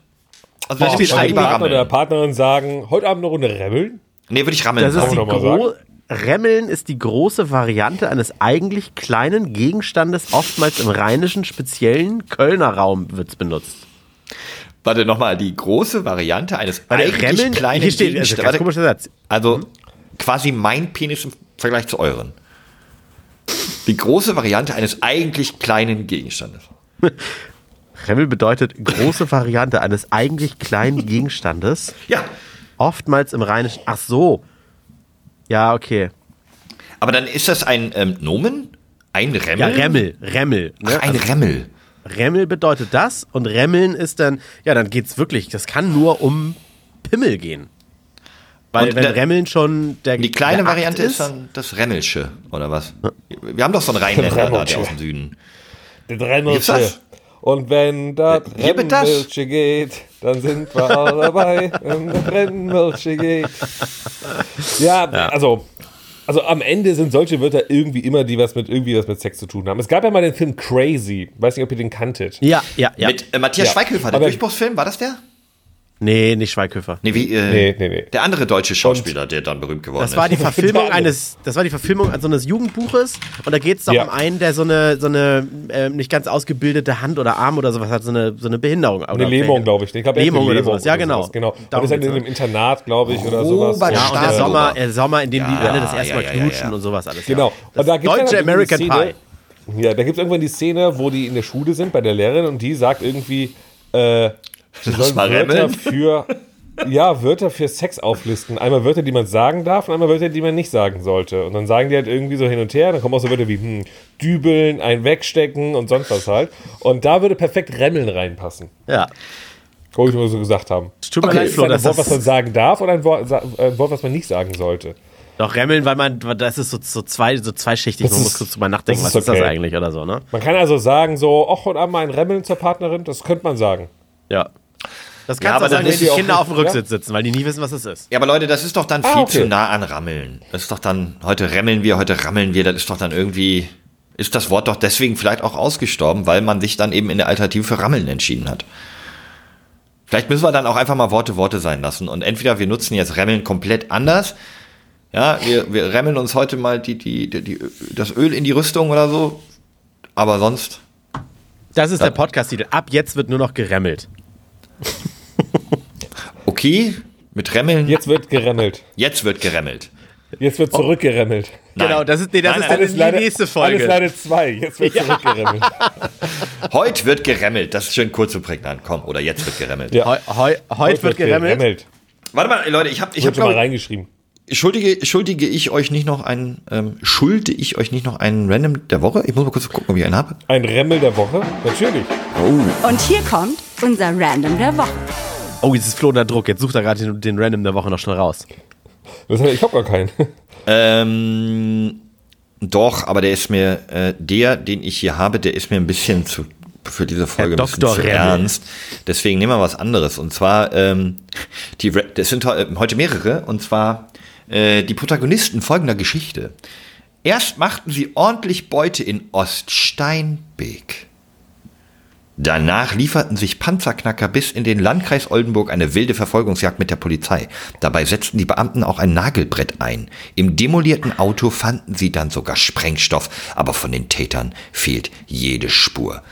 Also Boah, würde ich lieber Partner oder rammeln. Partnerin sagen, heute Abend eine Runde remmeln? Nee, würde ich rammeln Das ist die gro Remmeln ist die große Variante eines eigentlich kleinen Gegenstandes, oftmals im rheinischen, speziellen Kölner Raum wird es benutzt. Warte nochmal, die große Variante eines der eigentlich Remmeln, kleinen hier steht, also ganz Warte, komischer Satz. Also quasi mein Penis im Vergleich zu euren. Die große Variante eines eigentlich kleinen Gegenstandes. Remmel bedeutet große Variante eines eigentlich kleinen Gegenstandes, Ja, oftmals im rheinischen. Ach so. Ja, okay. aber dann ist das ein ähm, Nomen? Ein Ja, Remmel? Remmel, Remmel. Ne? Ach, ein Also, Remmel. Remmel bedeutet das und Remmeln ist dann, ja, dann geht's wirklich, das kann nur um Pimmel gehen. Weil Und wenn der- Remmeln schon der Die kleine der Variante ist dann das Remmelsche, oder was? Wir haben doch so einen Rheinländer da, aus dem Süden. Gibt's Remmelsche. das? Und wenn das das. Remmelsche geht, dann sind wir auch dabei, wenn das Remmelsche geht. Ja, also, also am Ende sind solche Wörter irgendwie immer, die was mit irgendwie was mit Sex zu tun haben. Es gab ja mal den Film Crazy. Weiß nicht, ob ihr den kanntet. Ja, ja, ja. Mit äh, Matthias Ja. Schweighöfer, der Durchbruchsfilm, war das der? Nee, nicht Schweighöfer. Nee, wie, äh, Nee, nee, nee. Der andere deutsche Schauspieler, der dann berühmt geworden Das war die ist. Verfilmung eines, das war die Verfilmung so eines Jugendbuches und da geht es doch Ja. um einen, der so eine, so eine ähm, nicht ganz ausgebildete Hand oder Arm oder sowas hat, so eine, so eine Behinderung. Eine Lähmung, glaube ich. Ich glaube, hat Lähmung eine oder sowas. Ja, genau. sowas, genau. Und Darum ist halt in geht's, einem Internat, glaube ich, oder sowas. Robert Ja, und der. Sommer, der Sommer, in dem die Ja, alle das erste ja, Mal ja, ja, knutschen ja. und sowas alles. Genau. Und da gibt's deutsche dann halt American Pie. Ja, da gibt es irgendwann die Szene, wo die in der Schule sind bei der Lehrerin und die sagt irgendwie, äh, sie sollen mal Wörter für, ja, Wörter für Sex auflisten. Einmal Wörter, die man sagen darf und einmal Wörter, die man nicht sagen sollte. Und dann sagen die halt irgendwie so hin und her, dann kommen auch so Wörter wie hm, dübeln, ein wegstecken und sonst was halt. Und da würde perfekt Remmeln reinpassen. Ja. Wollte ich nur so gesagt haben. Tut mir Okay, leid, Ist Flo, das ein Wort, was man sagen darf oder ein Wort, sa- äh, ein Wort was man nicht sagen sollte? doch remmeln, weil man, das ist so, so, zwei, so zweischichtig, Das man muss ist- kurz drüber nachdenken, das was ist ist das okay. eigentlich oder so, ne? Man kann also sagen so, ach, heute Abend mal ein Remmeln zur Partnerin, das könnte man sagen. Ja. Das kannst Ja, du aber auch sagen, dann wenn die Kinder auf dem ja? Rücksitz sitzen, weil die nie wissen, was es ist. Ja, aber Leute, das ist doch dann Ah, viel okay. zu nah an Rammeln. Das ist doch dann, heute remmeln wir, heute rammeln wir, das ist doch dann irgendwie, ist das Wort doch deswegen vielleicht auch ausgestorben, weil man sich dann eben in der Alternative für Rammeln entschieden hat. Vielleicht müssen wir dann auch einfach mal Worte Worte sein lassen und entweder wir nutzen jetzt Remmeln komplett anders. Ja, wir, wir remmeln uns heute mal die, die, die, die, das Öl in die Rüstung oder so. Aber sonst. Das ist der Podcast-Titel. Ab jetzt wird nur noch geremmelt. Okay, mit Remmeln. Jetzt wird geremmelt. Jetzt wird geremmelt. Jetzt wird zurückgeremmelt. Nein. Genau, das ist, nee, das Nein, ist nein, dann die leider- nächste Alles Folge. leider zwei. Jetzt wird zurückgeremmelt. Heute wird geremmelt. Das ist schön kurz und prägnant. Komm, oder jetzt wird geremmelt. Ja. Heu, heu, heute wird geremmelt. Warte mal, Leute, ich habe ich Ich hab, mal reingeschrieben. schuldige, schuldige ich euch nicht noch einen, ähm, schulde ich euch nicht noch einen Random der Woche? Ich muss mal kurz gucken, ob ich einen habe. Ein Remmel der Woche? Natürlich. Und hier kommt unser Random der Woche. Oh, jetzt ist Flo unter Druck. Jetzt sucht er gerade den, den Random der Woche noch schnell raus. Das, ich habe gar keinen. Ähm, doch, aber der ist mir, äh, der, den ich hier habe, der ist mir ein bisschen zu, für diese Folge Herr ein bisschen zu ernst. Deswegen nehmen wir was anderes. Und zwar, ähm, die, das sind he- heute mehrere, und zwar äh, die Protagonisten folgender Geschichte. Erst machten sie ordentlich Beute in Oststeinbeek. Danach lieferten sich Panzerknacker bis in den Landkreis Oldenburg eine wilde Verfolgungsjagd mit der Polizei. Dabei setzten die Beamten auch ein Nagelbrett ein. Im demolierten Auto fanden sie dann sogar Sprengstoff, aber von den Tätern fehlt jede Spur.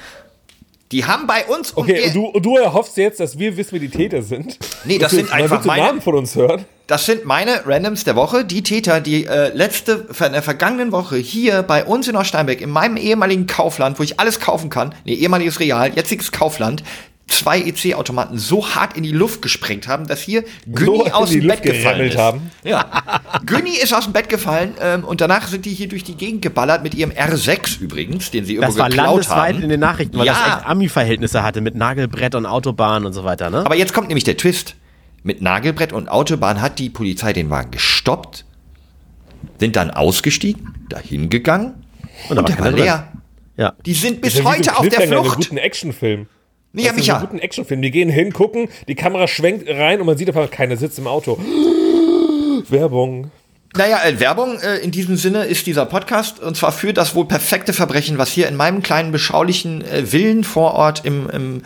Die haben bei uns um Okay, und du, und du erhoffst jetzt, dass wir wissen, wer die Täter sind? Nee, das sind einfach meine- Namen von uns hören. Das sind meine Randoms der Woche. Die Täter, die äh, letzte, in der vergangenen Woche hier bei uns in Oststeinbeck, in meinem ehemaligen Kaufland, wo ich alles kaufen kann, nee, ehemaliges Real, jetziges Kaufland, zwei EC-Automaten so hart in die Luft gesprengt haben, dass hier Günni in aus dem Luft Bett gefallen ist. haben. Ja. Günni ist aus dem Bett gefallen ähm, und danach sind die hier durch die Gegend geballert mit ihrem R6 übrigens, den sie irgendwo Das war geklaut landesweit haben. in den Nachrichten, weil Ja. das echt Ami-Verhältnisse hatte mit Nagelbrett und Autobahn und so weiter, ne? Aber jetzt kommt nämlich der Twist. Mit Nagelbrett und Autobahn hat die Polizei den Wagen gestoppt, sind dann ausgestiegen, dahin gegangen und, da war der war drin. leer. ja. Die sind bis Das so heute auf der Flucht. guten Actionfilm. Ja, Das ist Micha. ein guten Actionfilm. Die gehen hin, gucken, die Kamera schwenkt rein und man sieht einfach, keiner sitzt im Auto. Werbung. Naja, äh, Werbung äh, in diesem Sinne ist dieser Podcast und zwar für das wohl perfekte Verbrechen, was hier in meinem kleinen beschaulichen äh, Villenvorort im, im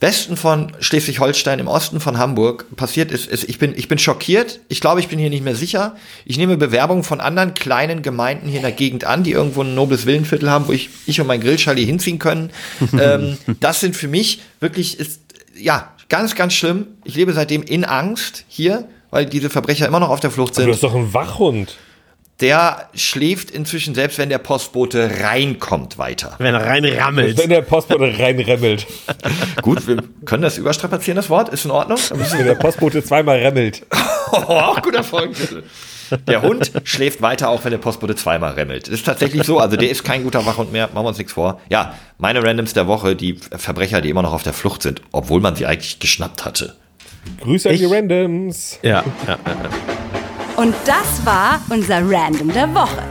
Westen von Schleswig-Holstein, im Osten von Hamburg passiert ist, ist. Ich bin, ich bin schockiert. Ich glaube, ich bin hier nicht mehr sicher. Ich nehme Bewerbungen von anderen kleinen Gemeinden hier in der Gegend an, die irgendwo ein nobles Villenviertel haben, wo ich, ich und mein Grillschalli hinziehen können. ähm, das sind für mich wirklich, ist, ja, ganz, ganz schlimm. Ich lebe seitdem in Angst hier, weil diese Verbrecher immer noch auf der Flucht Du sind bist doch ein Wachhund. Der schläft inzwischen, selbst wenn der Postbote reinkommt, weiter. Wenn er rein Wenn der Postbote reinremmelt. Gut, wir können das überstrapazieren, das Wort, ist in Ordnung. Wenn der Postbote zweimal remmelt. Oh, auch guter Folgentitel. Der Hund schläft weiter, auch wenn der Postbote zweimal remmelt. Das ist tatsächlich so, also der ist kein guter Wachhund mehr, machen wir uns nichts vor. Ja, meine Randoms der Woche, die Verbrecher, die immer noch auf der Flucht sind, obwohl man sie eigentlich geschnappt hatte. Grüße an Ich- die Randoms. Ja, ja. Und das war unser Random der Woche.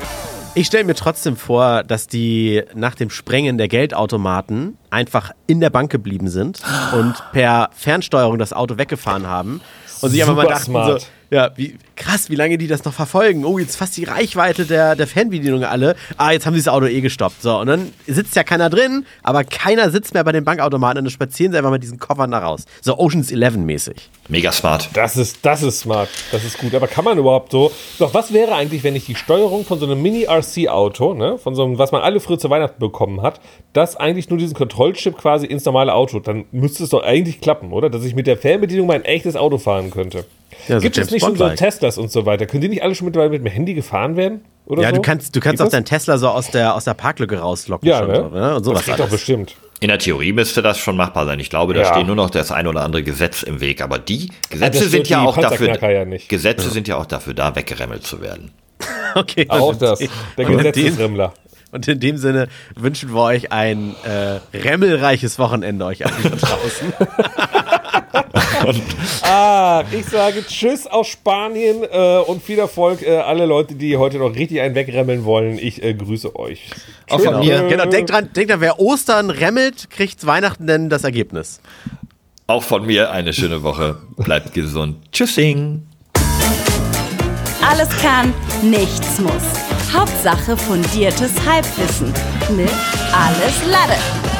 Ich stelle mir trotzdem vor, dass die nach dem Sprengen der Geldautomaten einfach in der Bank geblieben sind und per Fernsteuerung das Auto weggefahren haben und sich einfach mal dachten smart. so, ja, wie krass, wie lange die das noch verfolgen. Oh, jetzt fast die Reichweite der, der Fernbedienung alle. Ah, jetzt haben sie das Auto eh gestoppt. So, und dann sitzt ja keiner drin, aber keiner sitzt mehr bei den Bankautomaten und dann spazieren sie einfach mit diesen Koffern da raus. So Oceans 11 mäßig. Mega smart. Das ist, das ist smart. Das ist gut. Aber kann man überhaupt so. Doch, was wäre eigentlich, wenn ich die Steuerung von so einem Mini-RC-Auto, ne, von so einem, was man alle früher zu Weihnachten bekommen hat, das eigentlich nur diesen Kontrollchip quasi ins normale Auto, dann müsste es doch eigentlich klappen, oder? Dass ich mit der Fernbedienung mein echtes Auto fahren könnte. Ja, so Gibt es James nicht schon so. Teslas und so weiter? Können die nicht alle schon mittlerweile mit dem Handy gefahren werden? Oder Ja, so? du kannst, du kannst Geht auch das? deinen Tesla so aus der, aus der Parklücke rauslocken. Ja, schon ne? So, ne? Und sowas das geht doch bestimmt. In der Theorie müsste das schon machbar sein. Ich glaube, da Ja. steht nur noch das ein oder andere Gesetz im Weg. Aber die Gesetze das sind ja die auch dafür. Ja nicht. Gesetze sind ja auch dafür da, weggeremmelt zu werden. Okay. Auch das. Der und in dem- Gesetzesremmler. Und in dem Sinne wünschen wir euch ein äh, remmelreiches Wochenende euch allen da draußen. Ah, ich sage Tschüss aus Spanien äh, und viel Erfolg äh, alle Leute, die heute noch richtig einen wegremmeln wollen. Ich äh, grüße euch. Auch von Genau. mir. genau, denkt dran, denkt dran, wer Ostern remmelt, kriegt Weihnachten denn das Ergebnis. Auch von mir eine schöne Woche. Bleibt gesund. Tschüssing. Alles kann, nichts muss. Hauptsache fundiertes Halbwissen mit Alles Lade.